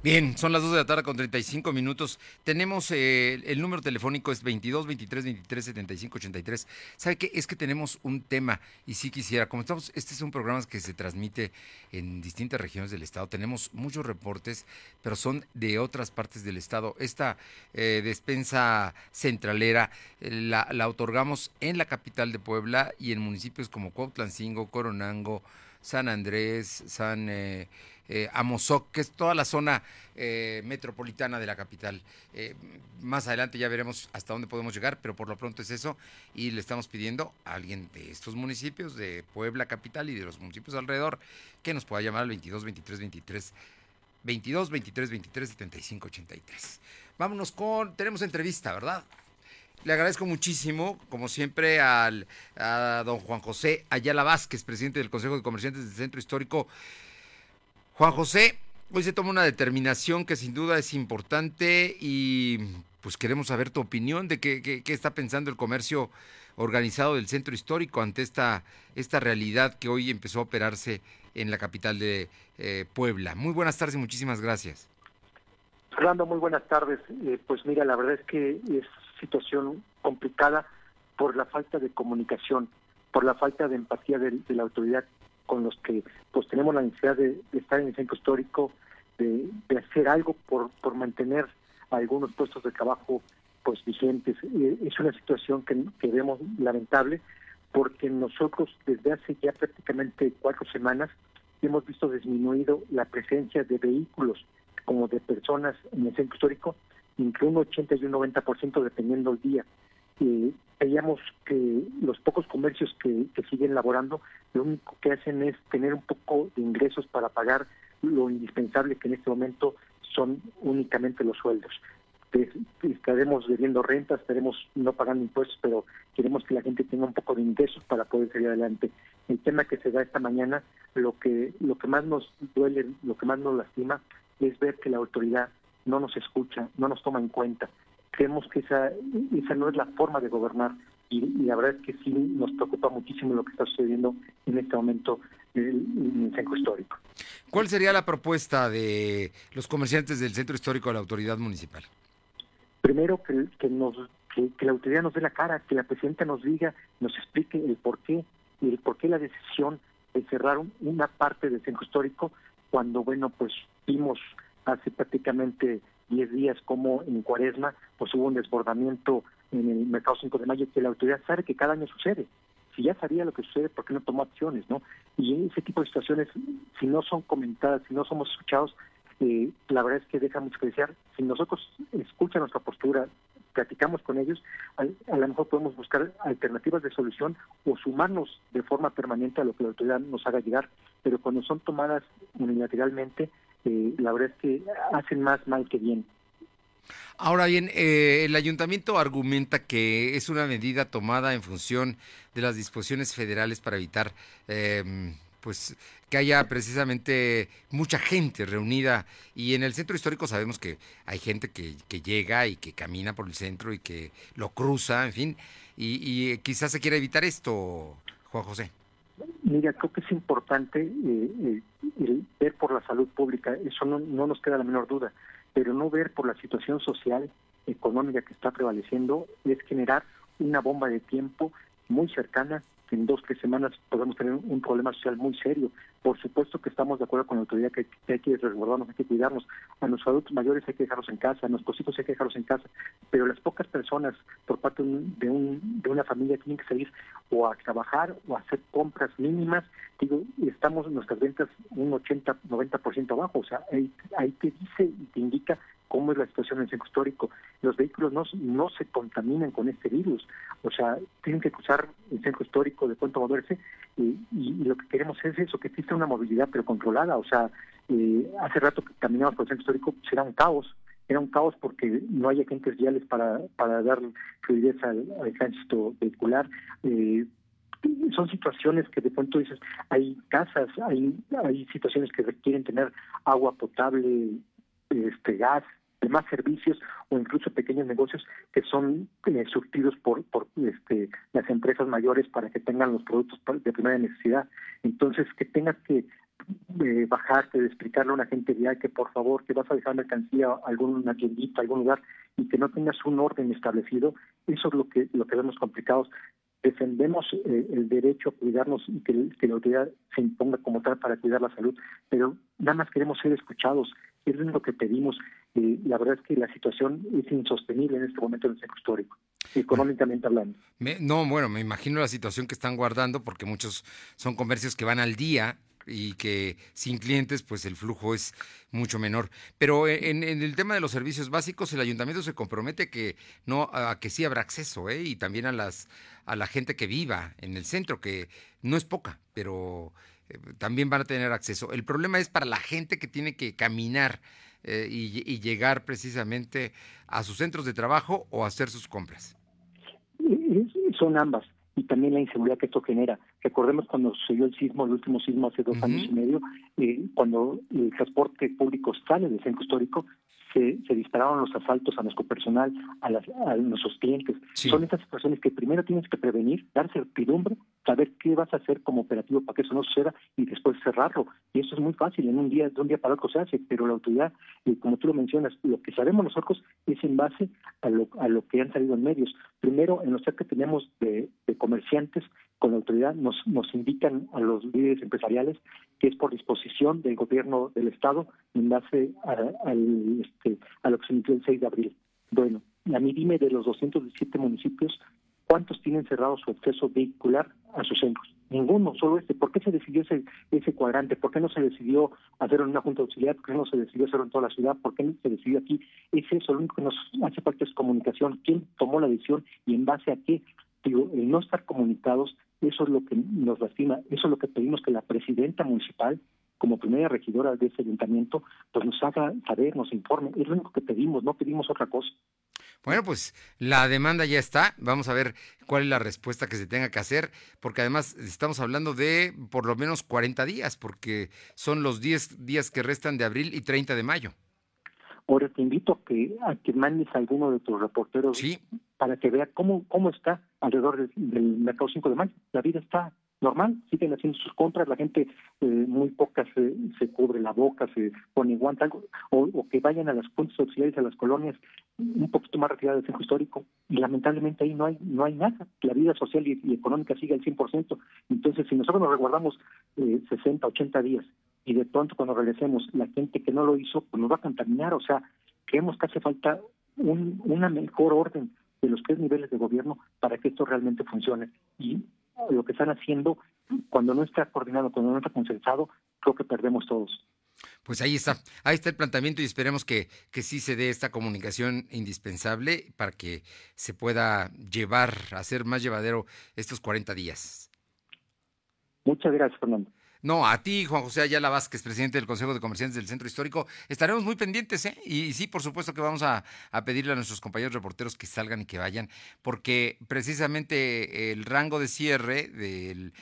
Bien, son las 2 de la tarde con 35 minutos. Tenemos eh, el número telefónico es 22 23 23 75 83. ¿Sabe qué? Es que tenemos un tema y sí quisiera, como estamos, este es un programa que se transmite en distintas regiones del estado. Tenemos muchos reportes, pero son de otras partes del estado. Esta eh, despensa centralera eh, la, otorgamos en la capital de Puebla y en municipios como Cuautlancingo, Coronango, San Andrés, San eh, eh, Amozoc, que es toda la zona eh, metropolitana de la capital. Eh, más adelante ya veremos hasta dónde podemos llegar, pero por lo pronto es eso. Y le estamos pidiendo a alguien de estos municipios, de Puebla Capital y de los municipios alrededor, que nos pueda llamar al 22 23 23 22 23 23 75 83. Vámonos con, tenemos entrevista, ¿verdad? Le agradezco muchísimo, como siempre, al, a don Juan José Ayala Vázquez, presidente del Consejo de Comerciantes del Centro Histórico. Juan José, hoy se toma una determinación que sin duda es importante y pues queremos saber tu opinión de qué, está pensando el comercio organizado del Centro Histórico ante esta, esta realidad que hoy empezó a operarse en la capital de eh, Puebla. Muy buenas tardes y muchísimas gracias. Fernando, muy buenas tardes. Eh, pues mira, la verdad es que es situación complicada por la falta de comunicación, por la falta de empatía de, la autoridad con los que pues tenemos la necesidad de, estar en el centro histórico, de, hacer algo por, por mantener algunos puestos de trabajo pues vigentes. Eh, es una situación que, que vemos lamentable porque nosotros desde hace ya prácticamente cuatro semanas hemos visto disminuido la presencia de vehículos como de personas en el centro histórico entre un 80 y un 90% dependiendo el día. Eh, veíamos que los pocos comercios que, siguen laborando, lo único que hacen es tener un poco de ingresos para pagar lo indispensable que en este momento son únicamente los sueldos. Estaremos debiendo rentas, estaremos no pagando impuestos, pero queremos que la gente tenga un poco de ingresos para poder salir adelante. El tema que se da esta mañana, lo que lo que más nos duele, lo que más nos lastima, es ver que la autoridad no nos escucha, no nos toma en cuenta. Creemos que esa, esa no es la forma de gobernar y, la verdad es que sí nos preocupa muchísimo lo que está sucediendo en este momento en el centro histórico. ¿Cuál sería la propuesta de los comerciantes del centro histórico a la autoridad municipal? Primero, que, que nos, que, la autoridad nos dé la cara, que la presidenta nos diga, nos explique el por qué, y el por qué la decisión de cerrar una parte del centro histórico cuando, bueno, pues vimos hace prácticamente 10 días como en Cuaresma pues hubo un desbordamiento en el mercado 5 de mayo que la autoridad sabe que cada año sucede. Si ya sabía lo que sucede, ¿por qué no tomó acciones? no Y ese tipo de situaciones, si no son comentadas, si no somos escuchados, eh, la verdad es que deja mucho que desear. Si nosotros escuchan nuestra postura, platicamos con ellos, a, a, lo mejor podemos buscar alternativas de solución o sumarnos de forma permanente a lo que la autoridad nos haga llegar, pero cuando son tomadas unilateralmente, eh, la verdad es que hacen más mal que bien. Ahora bien, eh, el ayuntamiento argumenta que es una medida tomada en función de las disposiciones federales para evitar em, pues que haya precisamente mucha gente reunida y en el centro histórico sabemos que hay gente que, que llega y que camina por el centro y que lo cruza, en fin, y, y quizás se quiera evitar esto, Juan José. Mira, creo que es importante eh, eh, ver por la salud pública, eso no, no nos queda la menor duda, pero no ver por la situación social, económica que está prevaleciendo, es generar una bomba de tiempo muy cercana en dos, tres semanas podemos tener un problema social muy serio. Por supuesto que estamos de acuerdo con la autoridad que, hay que resguardarnos, hay que cuidarnos. A nuestros adultos mayores hay que dejarlos en casa, a nuestros hijos hay que dejarlos en casa. Pero las pocas personas por parte de, un, de una familia tienen que salir o a trabajar o a hacer compras mínimas. Digo, estamos nuestras ventas un 80, 90% abajo. O sea, ahí, ahí te dice y te indica cómo es la situación en el centro histórico. Los vehículos no, no se contaminan con este virus, o sea, tienen que cruzar el centro histórico de Puente Moverse y, y, lo que queremos es eso, que exista una movilidad pero controlada, o sea, eh, hace rato que caminamos por el centro histórico, será un caos, era un caos porque no hay agentes viales para, para dar fluidez al, al tránsito vehicular. Eh, son situaciones que de pronto dices, hay casas, hay, hay situaciones que requieren tener agua potable, este gas, demás servicios o incluso pequeños negocios que son eh, surtidos por, por este, las empresas mayores para que tengan los productos de primera necesidad. Entonces, que tengas que eh, bajarte, de explicarle a una gente vial que por favor, que vas a dejar mercancía a alguna tiendita, algún lugar y que no tengas un orden establecido, eso es lo que, lo que vemos complicados defendemos eh, el derecho a cuidarnos y que, que, la autoridad se imponga como tal para cuidar la salud, pero nada más queremos ser escuchados, es lo que pedimos. Eh, la verdad es que la situación es insostenible en este momento en el centro histórico, económicamente hablando. no, bueno, me imagino la situación que están guardando porque muchos son comercios que van al día y que sin clientes pues el flujo es mucho menor. Pero en, el tema de los servicios básicos el ayuntamiento se compromete que no a que sí habrá acceso ¿eh? y también a las a la gente que viva en el centro que no es poca, pero eh, también van a tener acceso. El problema es para la gente que tiene que caminar eh, y, llegar precisamente a sus centros de trabajo o hacer sus compras. Son ambas y también la inseguridad que esto genera. Recordemos cuando sucedió el sismo, el último sismo hace dos años y medio, eh, cuando el transporte público sale del centro histórico, se, se dispararon los asaltos a nuestro personal, a, las, a nuestros clientes. Son estas situaciones que primero tienes que prevenir, dar certidumbre, saber qué vas a hacer como operativo para que eso no suceda y después cerrarlo. Y eso es muy fácil, en un día, de un día para otro se hace, pero la autoridad, eh, como tú lo mencionas, lo que sabemos nosotros es en base a lo, a lo que han salido en medios. Primero, en los que tenemos de, de comerciantes con la autoridad, nos, nos indican a los líderes empresariales que es por disposición del gobierno del Estado en base a, al, este, a lo que se emitió el 6 de abril. Bueno, a mí dime de los 217 municipios, ¿cuántos tienen cerrado su acceso vehicular a sus centros? Ninguno, solo este. ¿Por qué se decidió ese, ese cuadrante? ¿Por qué no se decidió hacerlo en una junta auxiliar? ¿Por qué no se decidió hacerlo en toda la ciudad? ¿Por qué no se decidió aquí? Es eso, lo único que nos hace falta es comunicación. ¿Quién tomó la decisión y en base a qué? Digo, el no estar comunicados, eso es lo que nos lastima, eso es lo que pedimos que la presidenta municipal como primera regidora de ese ayuntamiento, pues nos haga saber, nos informe. Es lo único que pedimos, no pedimos otra cosa. Bueno, pues la demanda ya está. Vamos a ver cuál es la respuesta que se tenga que hacer, porque además estamos hablando de por lo menos 40 días, porque son los 10 días que restan de abril y 30 de mayo. Ahora te invito a que, a que mandes a alguno de tus reporteros para que vea cómo, cómo está alrededor del mercado 5 de mayo. La vida está normal, siguen haciendo sus compras, la gente eh, muy poca se, se cubre la boca, se pone guantes, o, o, que vayan a las fuentes auxiliares, a las colonias un poquito más retiradas del centro histórico, y lamentablemente ahí no hay no hay nada, la vida social y, económica sigue al 100%, entonces si nosotros nos resguardamos eh, 60, 80 días, y de pronto cuando regresemos, la gente que no lo hizo, pues nos va a contaminar, o sea, creemos que hace falta un, una mejor orden de los tres niveles de gobierno para que esto realmente funcione. Y lo que están haciendo, cuando no está coordinado, cuando no está consensado, creo que perdemos todos. Pues ahí está, ahí está el planteamiento y esperemos que, que sí se dé esta comunicación indispensable para que se pueda llevar, hacer más llevadero estos 40 días. Muchas gracias, Fernando. No, a ti, Juan José Ayala Vázquez, presidente del Consejo de Comerciantes del Centro Histórico. Estaremos muy pendientes, ¿eh? Y, sí, por supuesto que vamos a, pedirle a nuestros compañeros reporteros que salgan y que vayan, porque precisamente el rango de cierre de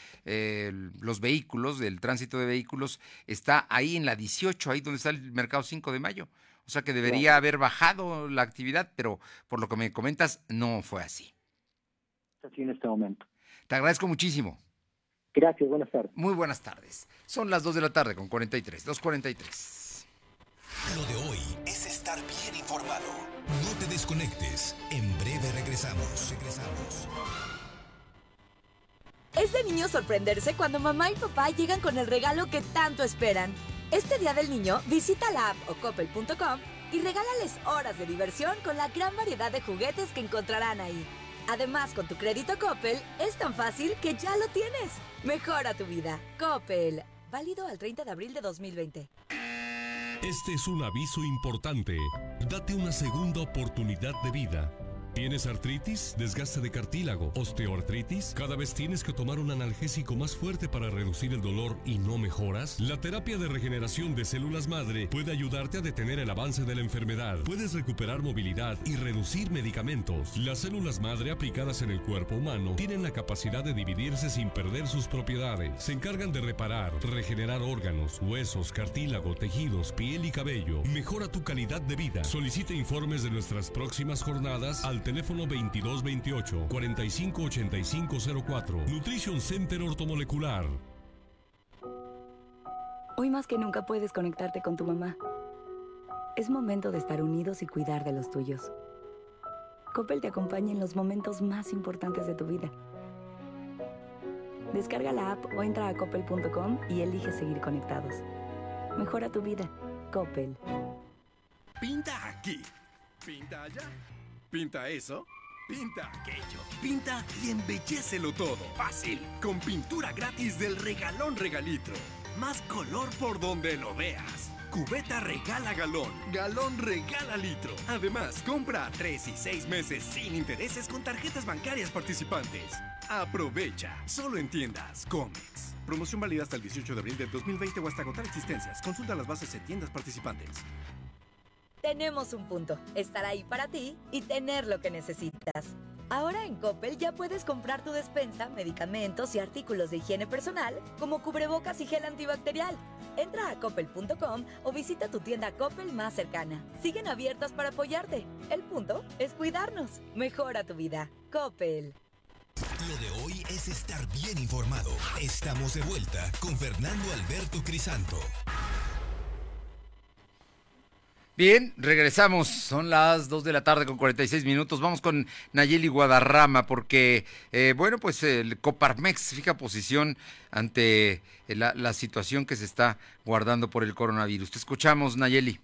los vehículos, del tránsito de vehículos, está ahí en la 18, ahí donde está el mercado 5 de mayo. O sea que debería haber bajado la actividad, pero por lo que me comentas, no fue así. Así en este momento. Te agradezco muchísimo. Gracias, buenas tardes. Muy buenas tardes. Son las 2 de la tarde con 43, 2.43. Lo de hoy es estar bien informado. No te desconectes. En breve regresamos. Regresamos. Es de niño sorprenderse cuando mamá y papá llegan con el regalo que tanto esperan. Este Día del Niño, visita la app o coppel.com y regálales horas de diversión con la gran variedad de juguetes que encontrarán ahí. Además, con tu crédito Coppel es tan fácil que ya lo tienes. Mejora tu vida. Coppel. Válido al 30 de abril de 2020. Este es un aviso importante. Date una segunda oportunidad de vida. ¿Tienes artritis, desgaste de cartílago, osteoartritis? ¿Cada vez tienes que tomar un analgésico más fuerte para reducir el dolor y no mejoras? La terapia de regeneración de células madre puede ayudarte a detener el avance de la enfermedad. Puedes recuperar movilidad y reducir medicamentos. Las células madre aplicadas en el cuerpo humano tienen la capacidad de dividirse sin perder sus propiedades. Se encargan de reparar, regenerar órganos, huesos, cartílago, tejidos, piel y cabello. Mejora tu calidad de vida. Solicita informes de nuestras próximas jornadas al teléfono 2228 458504. Nutrition Center Ortomolecular. Hoy más que nunca puedes conectarte con tu mamá. Es momento de estar unidos y cuidar de los tuyos. Coppel te acompaña en los momentos más importantes de tu vida. Descarga la app o entra a coppel.com y elige seguir conectados. Mejora tu vida. Coppel. Pinta aquí. Pinta allá. Pinta eso. Pinta aquello. Pinta y embellecelo todo. Fácil. Con pintura gratis del regalón regalitro. Más color por donde lo veas. Cubeta regala galón, galón regala litro. Además, compra a 3 y 6 meses sin intereses con tarjetas bancarias participantes. Aprovecha, solo en tiendas Comex. Promoción válida hasta el 18 de abril del 2020 o hasta agotar existencias. Consulta las bases en tiendas participantes. Tenemos un punto, estar ahí para ti y tener lo que necesitas. Ahora en Coppel ya puedes comprar tu despensa, medicamentos y artículos de higiene personal como cubrebocas y gel antibacterial. Entra a coppel.com o visita tu tienda Coppel más cercana. Siguen abiertas para apoyarte. El punto es cuidarnos. Mejora tu vida. Coppel. Lo de hoy es estar bien informado. Estamos de vuelta con Fernando Alberto Crisanto. Bien, regresamos. Son las 2 de la tarde con 46 minutos. Vamos con Nayeli Guadarrama porque, eh, bueno, pues el Coparmex fija posición ante la, la situación que se está guardando por el coronavirus. Te escuchamos, Nayeli.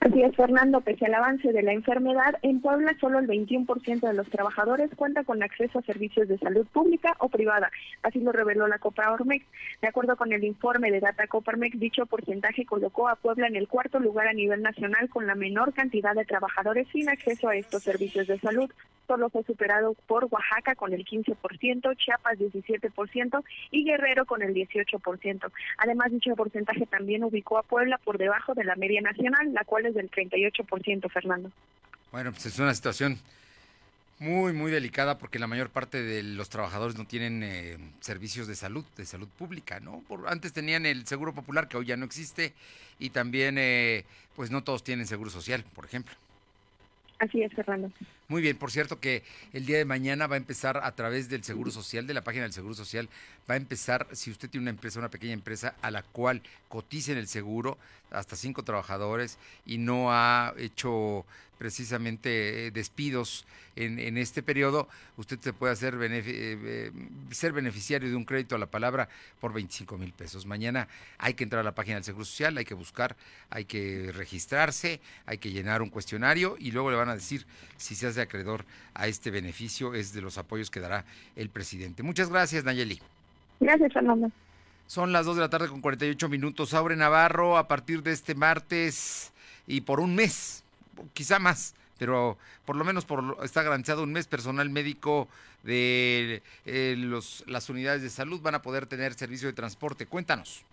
Así es, Fernando, pese al avance de la enfermedad, en Puebla solo el 21% de los trabajadores cuenta con acceso a servicios de salud pública o privada. Así lo reveló la Coparmex. De acuerdo con el informe de Data Coparmex, dicho porcentaje colocó a Puebla en el cuarto lugar a nivel nacional con la menor cantidad de trabajadores sin acceso a estos servicios de salud. Solo fue superado por Oaxaca con el 15%, Chiapas 17% y Guerrero con el 18%. Además, dicho porcentaje también ubicó a Puebla por debajo de la media nacional, la cual es del 38%, Fernando. Bueno, pues es una situación muy, muy delicada porque la mayor parte de los trabajadores no tienen eh, servicios de salud, de salud pública, ¿no? Por, antes tenían el seguro popular que hoy ya no existe y también, eh, pues no todos tienen seguro social, por ejemplo. Así es, Fernando. Muy bien, por cierto que el día de mañana va a empezar a través del Seguro Social, de la página del Seguro Social, va a empezar, si usted tiene una empresa, una pequeña empresa a la cual cotice en el seguro, hasta cinco trabajadores, y no ha hecho precisamente eh, despidos en, en este periodo, usted se puede hacer eh, ser beneficiario de un crédito a la palabra por 25 mil pesos. Mañana hay que entrar a la página del Seguro Social, hay que buscar, hay que registrarse, hay que llenar un cuestionario y luego le van a decir si se hace acreedor a este beneficio, es de los apoyos que dará el presidente. Muchas gracias, Nayeli. Gracias, Fernando. Son las 2 de la tarde con 48 minutos. Aure Navarro, a partir de este martes y por un mes, quizá más, pero por lo menos por, está garantizado un mes personal médico de eh, los, las unidades de salud van a poder tener servicio de transporte. Cuéntanos.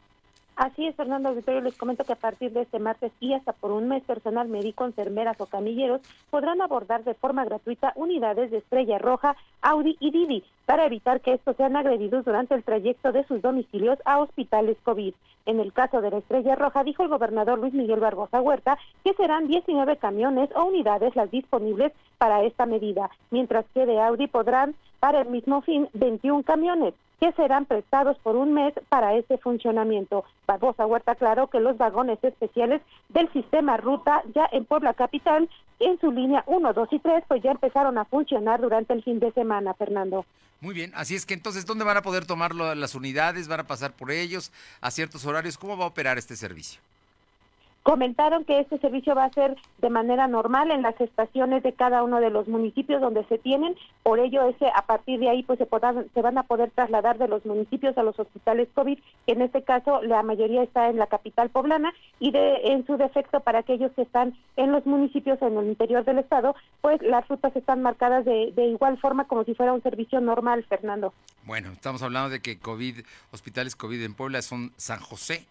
Así es, Fernando Auditorio, les comento que a partir de este martes y hasta por un mes personal médico, enfermeras o camilleros podrán abordar de forma gratuita unidades de Estrella Roja, Audi y Didi para evitar que estos sean agredidos durante el trayecto de sus domicilios a hospitales COVID. En el caso de la Estrella Roja, dijo el gobernador Luis Miguel Barbosa Huerta que serán 19 camiones o unidades las disponibles para esta medida, mientras que de Audi podrán para el mismo fin 21 camiones que serán prestados por un mes para ese funcionamiento. Barbosa Huerta aclaró que los vagones especiales del sistema Ruta ya en Puebla Capital, en su línea 1, 2 y 3, pues ya empezaron a funcionar durante el fin de semana, Fernando. Muy bien, así es que entonces, ¿dónde van a poder tomar las unidades? ¿Van a pasar por ellos a ciertos horarios? ¿Cómo va a operar este servicio? Comentaron que este servicio va a ser de manera normal en las estaciones de cada uno de los municipios donde se tienen, por ello ese a partir de ahí pues se, se van a poder trasladar de los municipios a los hospitales COVID, que en este caso la mayoría está en la capital poblana y de en su defecto para aquellos que están en los municipios en el interior del estado, pues las rutas están marcadas de, de igual forma como si fuera un servicio normal, Fernando. Bueno, estamos hablando de que COVID, hospitales COVID en Puebla son San José,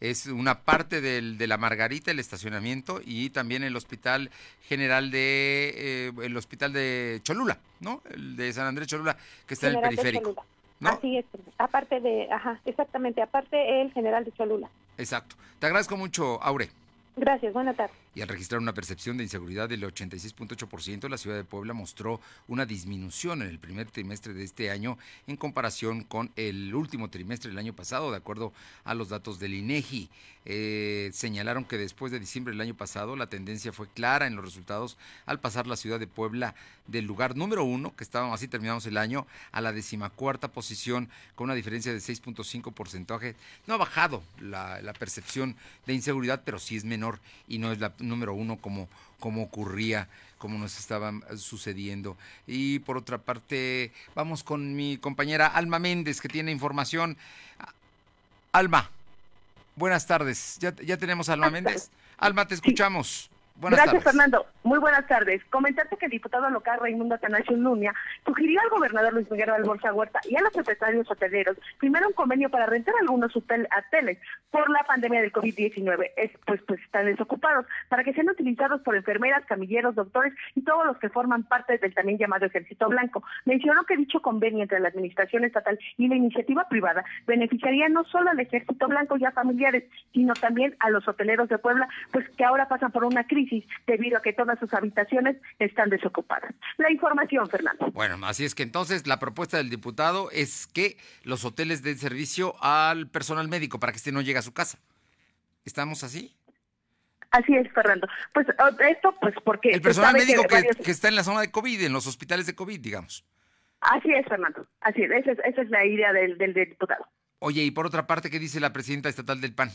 es una parte del, de la Margarita, el estacionamiento, y también el Hospital General de, eh, el Hospital de Cholula, ¿no? El de San Andrés Cholula, que está en el periférico. ¿no? Así es, aparte de, ajá, exactamente, aparte el General de Cholula. Exacto. Te agradezco mucho, Aure. Gracias, buena tarde. Y al registrar una percepción de inseguridad del 86.8%, la ciudad de Puebla mostró una disminución en el primer trimestre de este año en comparación con el último trimestre del año pasado, de acuerdo a los datos del INEGI. Eh, señalaron que después de diciembre del año pasado la tendencia fue clara en los resultados al pasar la ciudad de Puebla del lugar número uno, que estábamos así terminamos el año, a la decimacuarta posición con una diferencia de 6.5 porcentaje. No ha bajado la, la percepción de inseguridad, pero sí es menor y no es la número uno como, como ocurría, como nos estaba sucediendo. Y por otra parte, vamos con mi compañera Alma Méndez, que tiene información. Alma, buenas tardes. ¿Ya, ya tenemos a Alma Méndez? Alma, te escuchamos. Gracias, Fernando. Muy buenas tardes. Comentarte que el diputado local Raimundo Atanasio Nuña sugirió al gobernador Luis Miguel Alborza Huerta y a los secretarios hoteleros primero un convenio para rentar algunos hoteles por la pandemia del COVID-19. pues, pues están desocupados para que sean utilizados por enfermeras, camilleros, doctores y todos los que forman parte del también llamado Ejército Blanco. Mencionó que dicho convenio entre la administración estatal y la iniciativa privada beneficiaría no solo al Ejército Blanco y a familiares, sino también a los hoteleros de Puebla, pues que ahora pasan por una crisis debido a que todas sus habitaciones están desocupadas. La información, Fernando. Bueno, así es que entonces la propuesta del diputado es que los hoteles den servicio al personal médico para que este no llegue a su casa. ¿Estamos así? Así es, Fernando. Pues esto, pues porque... El personal médico que, está en la zona de COVID, en los hospitales de COVID, digamos. Así es, Fernando. Así es, esa es, la idea del, del diputado. Oye, y por otra parte, ¿qué dice la presidenta estatal del PAN?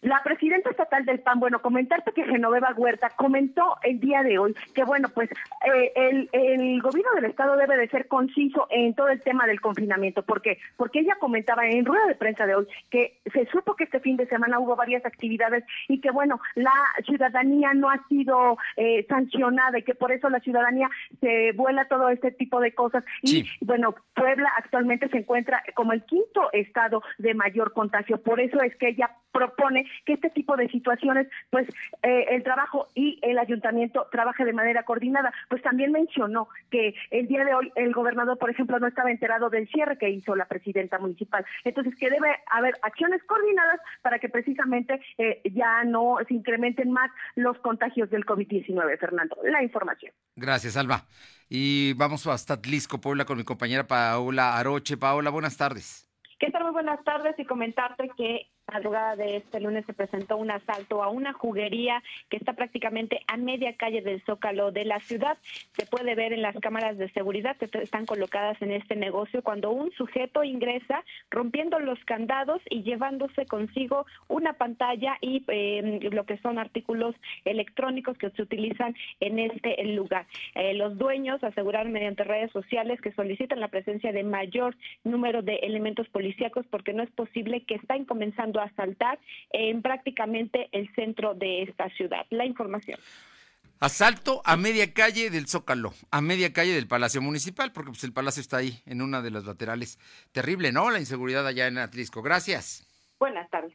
La presidenta estatal del PAN, bueno, comentarte que Genoveva Huerta comentó el día de hoy que, bueno, pues eh, el, el, gobierno del Estado debe de ser conciso en todo el tema del confinamiento. ¿Por qué? Porque ella comentaba en rueda de prensa de hoy que se supo que este fin de semana hubo varias actividades y que, bueno, la ciudadanía no ha sido eh, sancionada y que por eso la ciudadanía se vuela todo este tipo de cosas. Y, bueno, Puebla actualmente se encuentra como el quinto estado de mayor contagio. Por eso es que ella propone que este tipo de situaciones, pues eh, el trabajo y el ayuntamiento trabaje de manera coordinada. Pues también mencionó que el día de hoy el gobernador, por ejemplo, no estaba enterado del cierre que hizo la presidenta municipal. Entonces, que debe haber acciones coordinadas para que precisamente eh, ya no se incrementen más los contagios del COVID-19, Fernando. La información. Gracias, Alba. Y vamos hasta Tlisco, Puebla, con mi compañera Paola Aroche. Paola, buenas tardes. ¿Qué tal? Muy buenas tardes y comentarte que madrugada de este lunes se presentó un asalto a una juguería que está prácticamente a media calle del Zócalo de la ciudad. Se puede ver en las cámaras de seguridad que están colocadas en este negocio cuando un sujeto ingresa rompiendo los candados y llevándose consigo una pantalla y eh, lo que son artículos electrónicos que se utilizan en este lugar. Eh, los dueños aseguraron mediante redes sociales que solicitan la presencia de mayor número de elementos policíacos porque no es posible que están comenzando asaltar en prácticamente el centro de esta ciudad. La información. Asalto a media calle del Zócalo, a media calle del Palacio Municipal, porque pues el palacio está ahí, en una de las laterales. Terrible, ¿no? La inseguridad allá en Atlisco. Gracias. Buenas tardes.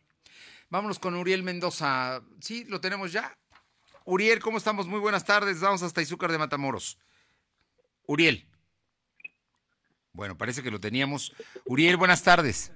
Vámonos con Uriel Mendoza. Sí, lo tenemos ya. Uriel, ¿cómo estamos? Muy buenas tardes. Vamos hasta Izúcar de Matamoros. Uriel. Bueno, parece que lo teníamos. Uriel, buenas tardes.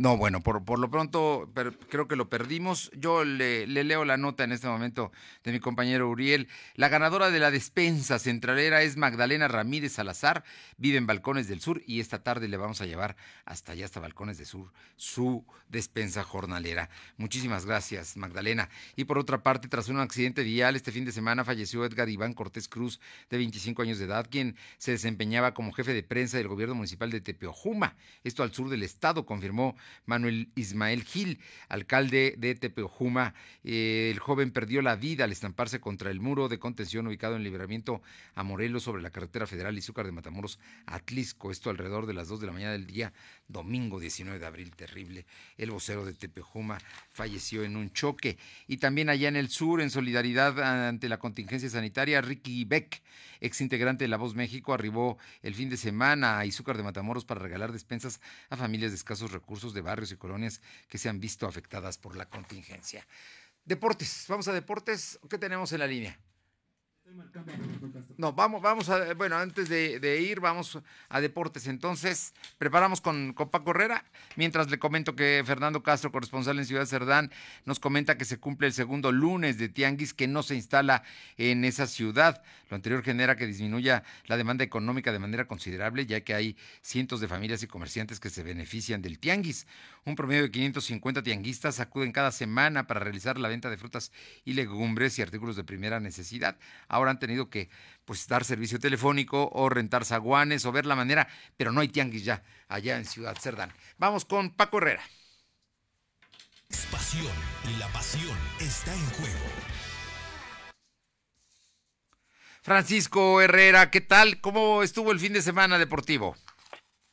No, bueno, por, por lo pronto creo que lo perdimos. Yo le, leo la nota en este momento de mi compañero Uriel. La ganadora de la despensa centralera es Magdalena Ramírez Salazar, vive en Balcones del Sur y esta tarde le vamos a llevar hasta allá, hasta Balcones del Sur, su despensa jornalera. Muchísimas gracias, Magdalena. Y por otra parte, tras un accidente vial, este fin de semana falleció Edgar Iván Cortés Cruz, de 25 años de edad, quien se desempeñaba como jefe de prensa del gobierno municipal de Tepeojuma, esto al sur del estado, confirmó Manuel Ismael Gil, alcalde de Tepejuma. Eh, el joven perdió la vida al estamparse contra el muro de contención ubicado en Libramiento a Morelos sobre la carretera federal Izúcar de Matamoros Atlisco. Esto alrededor de las 2 de la mañana del día domingo 19 de abril. Terrible. El vocero de Tepejuma falleció en un choque. Y también allá en el sur, en solidaridad ante la contingencia sanitaria, Ricky Beck, ex integrante de La Voz México, arribó el fin de semana a Izúcar de Matamoros para regalar despensas a familias de escasos recursos de barrios y colonias que se han visto afectadas por la contingencia. Deportes, vamos a deportes. ¿Qué tenemos en la línea? No, vamos, vamos a, bueno, antes de, ir, vamos a deportes. Entonces, preparamos con, con, Paco Herrera. Mientras le comento que Fernando Castro, corresponsal en Ciudad Cerdán, nos comenta que se cumple el segundo lunes de Tianguis que no se instala en esa ciudad. Lo anterior genera que disminuya la demanda económica de manera considerable, ya que hay cientos de familias y comerciantes que se benefician del Tianguis. Un promedio de 550 tianguistas acuden cada semana para realizar la venta de frutas y legumbres y artículos de primera necesidad. Ahora han tenido que pues dar servicio telefónico o rentar zaguanes o ver la manera, pero no hay tianguis ya allá en Ciudad Cerdán. Vamos con Paco Herrera. Es pasión y la pasión está en juego. Francisco Herrera, ¿qué tal? ¿Cómo estuvo el fin de semana deportivo?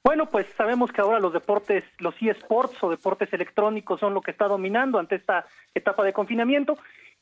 Bueno, pues sabemos que ahora los deportes, los eSports o deportes electrónicos son lo que está dominando ante esta etapa de confinamiento.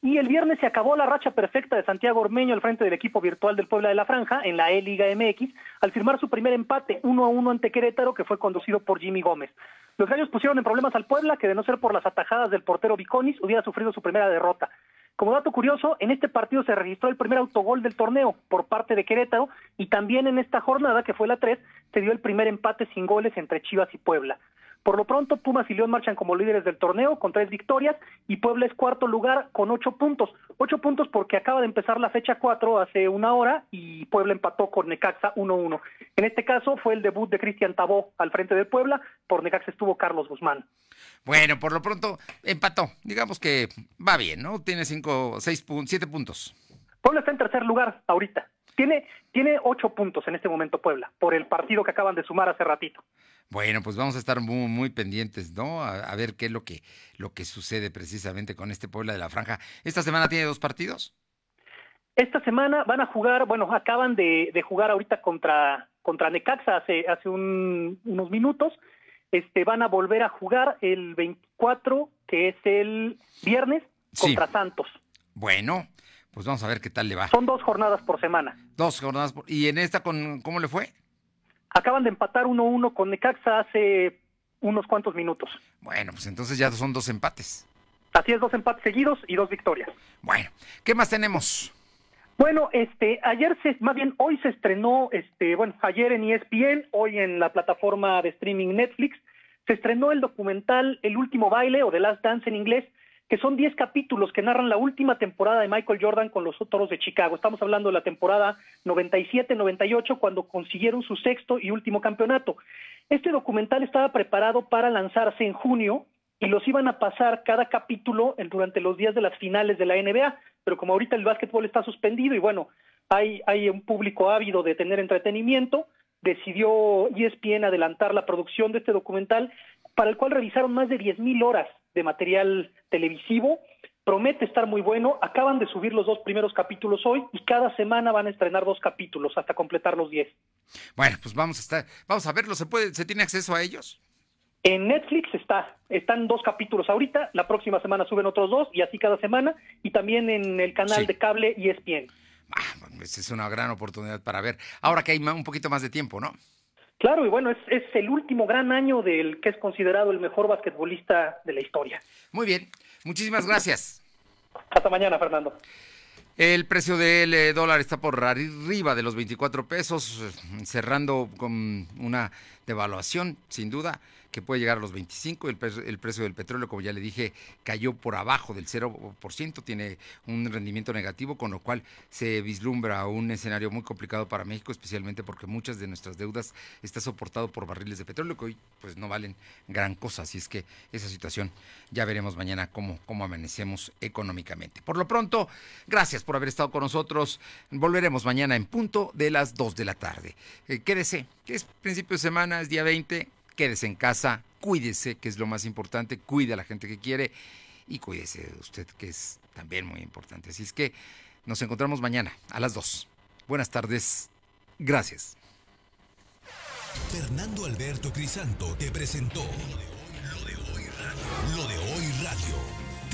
Y el viernes se acabó la racha perfecta de Santiago Ormeño al frente del equipo virtual del Puebla de la Franja en la E-Liga MX al firmar su primer empate 1 a 1 ante Querétaro que fue conducido por Jimmy Gómez. Los gallos pusieron en problemas al Puebla que de no ser por las atajadas del portero Viconis hubiera sufrido su primera derrota. Como dato curioso, en este partido se registró el primer autogol del torneo por parte de Querétaro y también en esta jornada, que fue la 3, se dio el primer empate sin goles entre Chivas y Puebla. Por lo pronto, Pumas y León marchan como líderes del torneo con tres victorias y Puebla es cuarto lugar con ocho puntos. Ocho puntos porque acaba de empezar la fecha cuatro hace una hora y Puebla empató con Necaxa 1-1. En este caso fue el debut de Cristian Tabó al frente del Puebla, por Necaxa estuvo Carlos Guzmán. Bueno, por lo pronto empató. Digamos que va bien, ¿no? Tiene cinco, seis, siete puntos. Puebla está en tercer lugar ahorita. Tiene, tiene ocho puntos en este momento Puebla, por el partido que acaban de sumar hace ratito. Bueno, pues vamos a estar muy, muy pendientes, ¿no? A, ver qué es lo que, lo que sucede precisamente con este Puebla de la Franja. ¿Esta semana tiene dos partidos? Esta semana van a jugar, bueno, acaban de, jugar ahorita contra, contra Necaxa hace, hace unos minutos. Este, van a volver a jugar el 24, que es el viernes, contra Santos. Bueno, pues vamos a ver qué tal le va. Son dos jornadas por semana. Dos jornadas por... ¿Y en esta con, cómo le fue? Acaban de empatar 1-1 con Necaxa hace unos cuantos minutos. Bueno, pues entonces ya son dos empates. Así es, dos empates seguidos y dos victorias. Bueno, ¿qué más tenemos? Bueno, este, ayer se, más bien hoy se estrenó, este, bueno, ayer en ESPN, hoy en la plataforma de streaming Netflix, se estrenó el documental El último baile o The Last Dance en inglés, que son 10 capítulos que narran la última temporada de Michael Jordan con los Toros de Chicago. Estamos hablando de la temporada 97-98, cuando consiguieron su sexto y último campeonato. Este documental estaba preparado para lanzarse en junio y los iban a pasar cada capítulo durante los días de las finales de la NBA, pero como ahorita el básquetbol está suspendido y bueno, hay, un público ávido de tener entretenimiento, decidió ESPN adelantar la producción de este documental, para el cual revisaron más de 10.000 horas de material televisivo. Promete estar muy bueno. Acaban de subir los dos primeros capítulos hoy y cada semana van a estrenar dos capítulos hasta completar los 10. Bueno, pues vamos a estar, vamos a verlo. ¿Se puede, se tiene acceso a ellos? En Netflix está, están dos capítulos ahorita, la próxima semana suben otros dos y así cada semana, y también en el canal de cable ESPN. Ah, pues es una gran oportunidad para ver. Ahora que hay un poquito más de tiempo, ¿no? Claro, y bueno, es, es el último gran año del que es considerado el mejor basquetbolista de la historia. Muy bien, muchísimas gracias. Hasta mañana, Fernando. El precio del eh, dólar está por arriba de los 24 pesos, cerrando con una devaluación, sin duda que puede llegar a los 25. El, el, precio del petróleo, como ya le dije, cayó por abajo del 0%, tiene un rendimiento negativo, con lo cual se vislumbra un escenario muy complicado para México, especialmente porque muchas de nuestras deudas están soportado por barriles de petróleo que hoy pues no valen gran cosa. Así es que esa situación ya veremos mañana cómo, cómo amanecemos económicamente. Por lo pronto, gracias por haber estado con nosotros. Volveremos mañana en punto de las 2 de la tarde. Eh, quédese, que es principio de semana, es día 20 quédese en casa, cuídese, que es lo más importante, cuide a la gente que quiere y cuídese usted, que es también muy importante. Así es que nos encontramos mañana a las 2. Buenas tardes. Gracias. Fernando Alberto Crisanto te presentó Lo de hoy radio. Lo de hoy radio.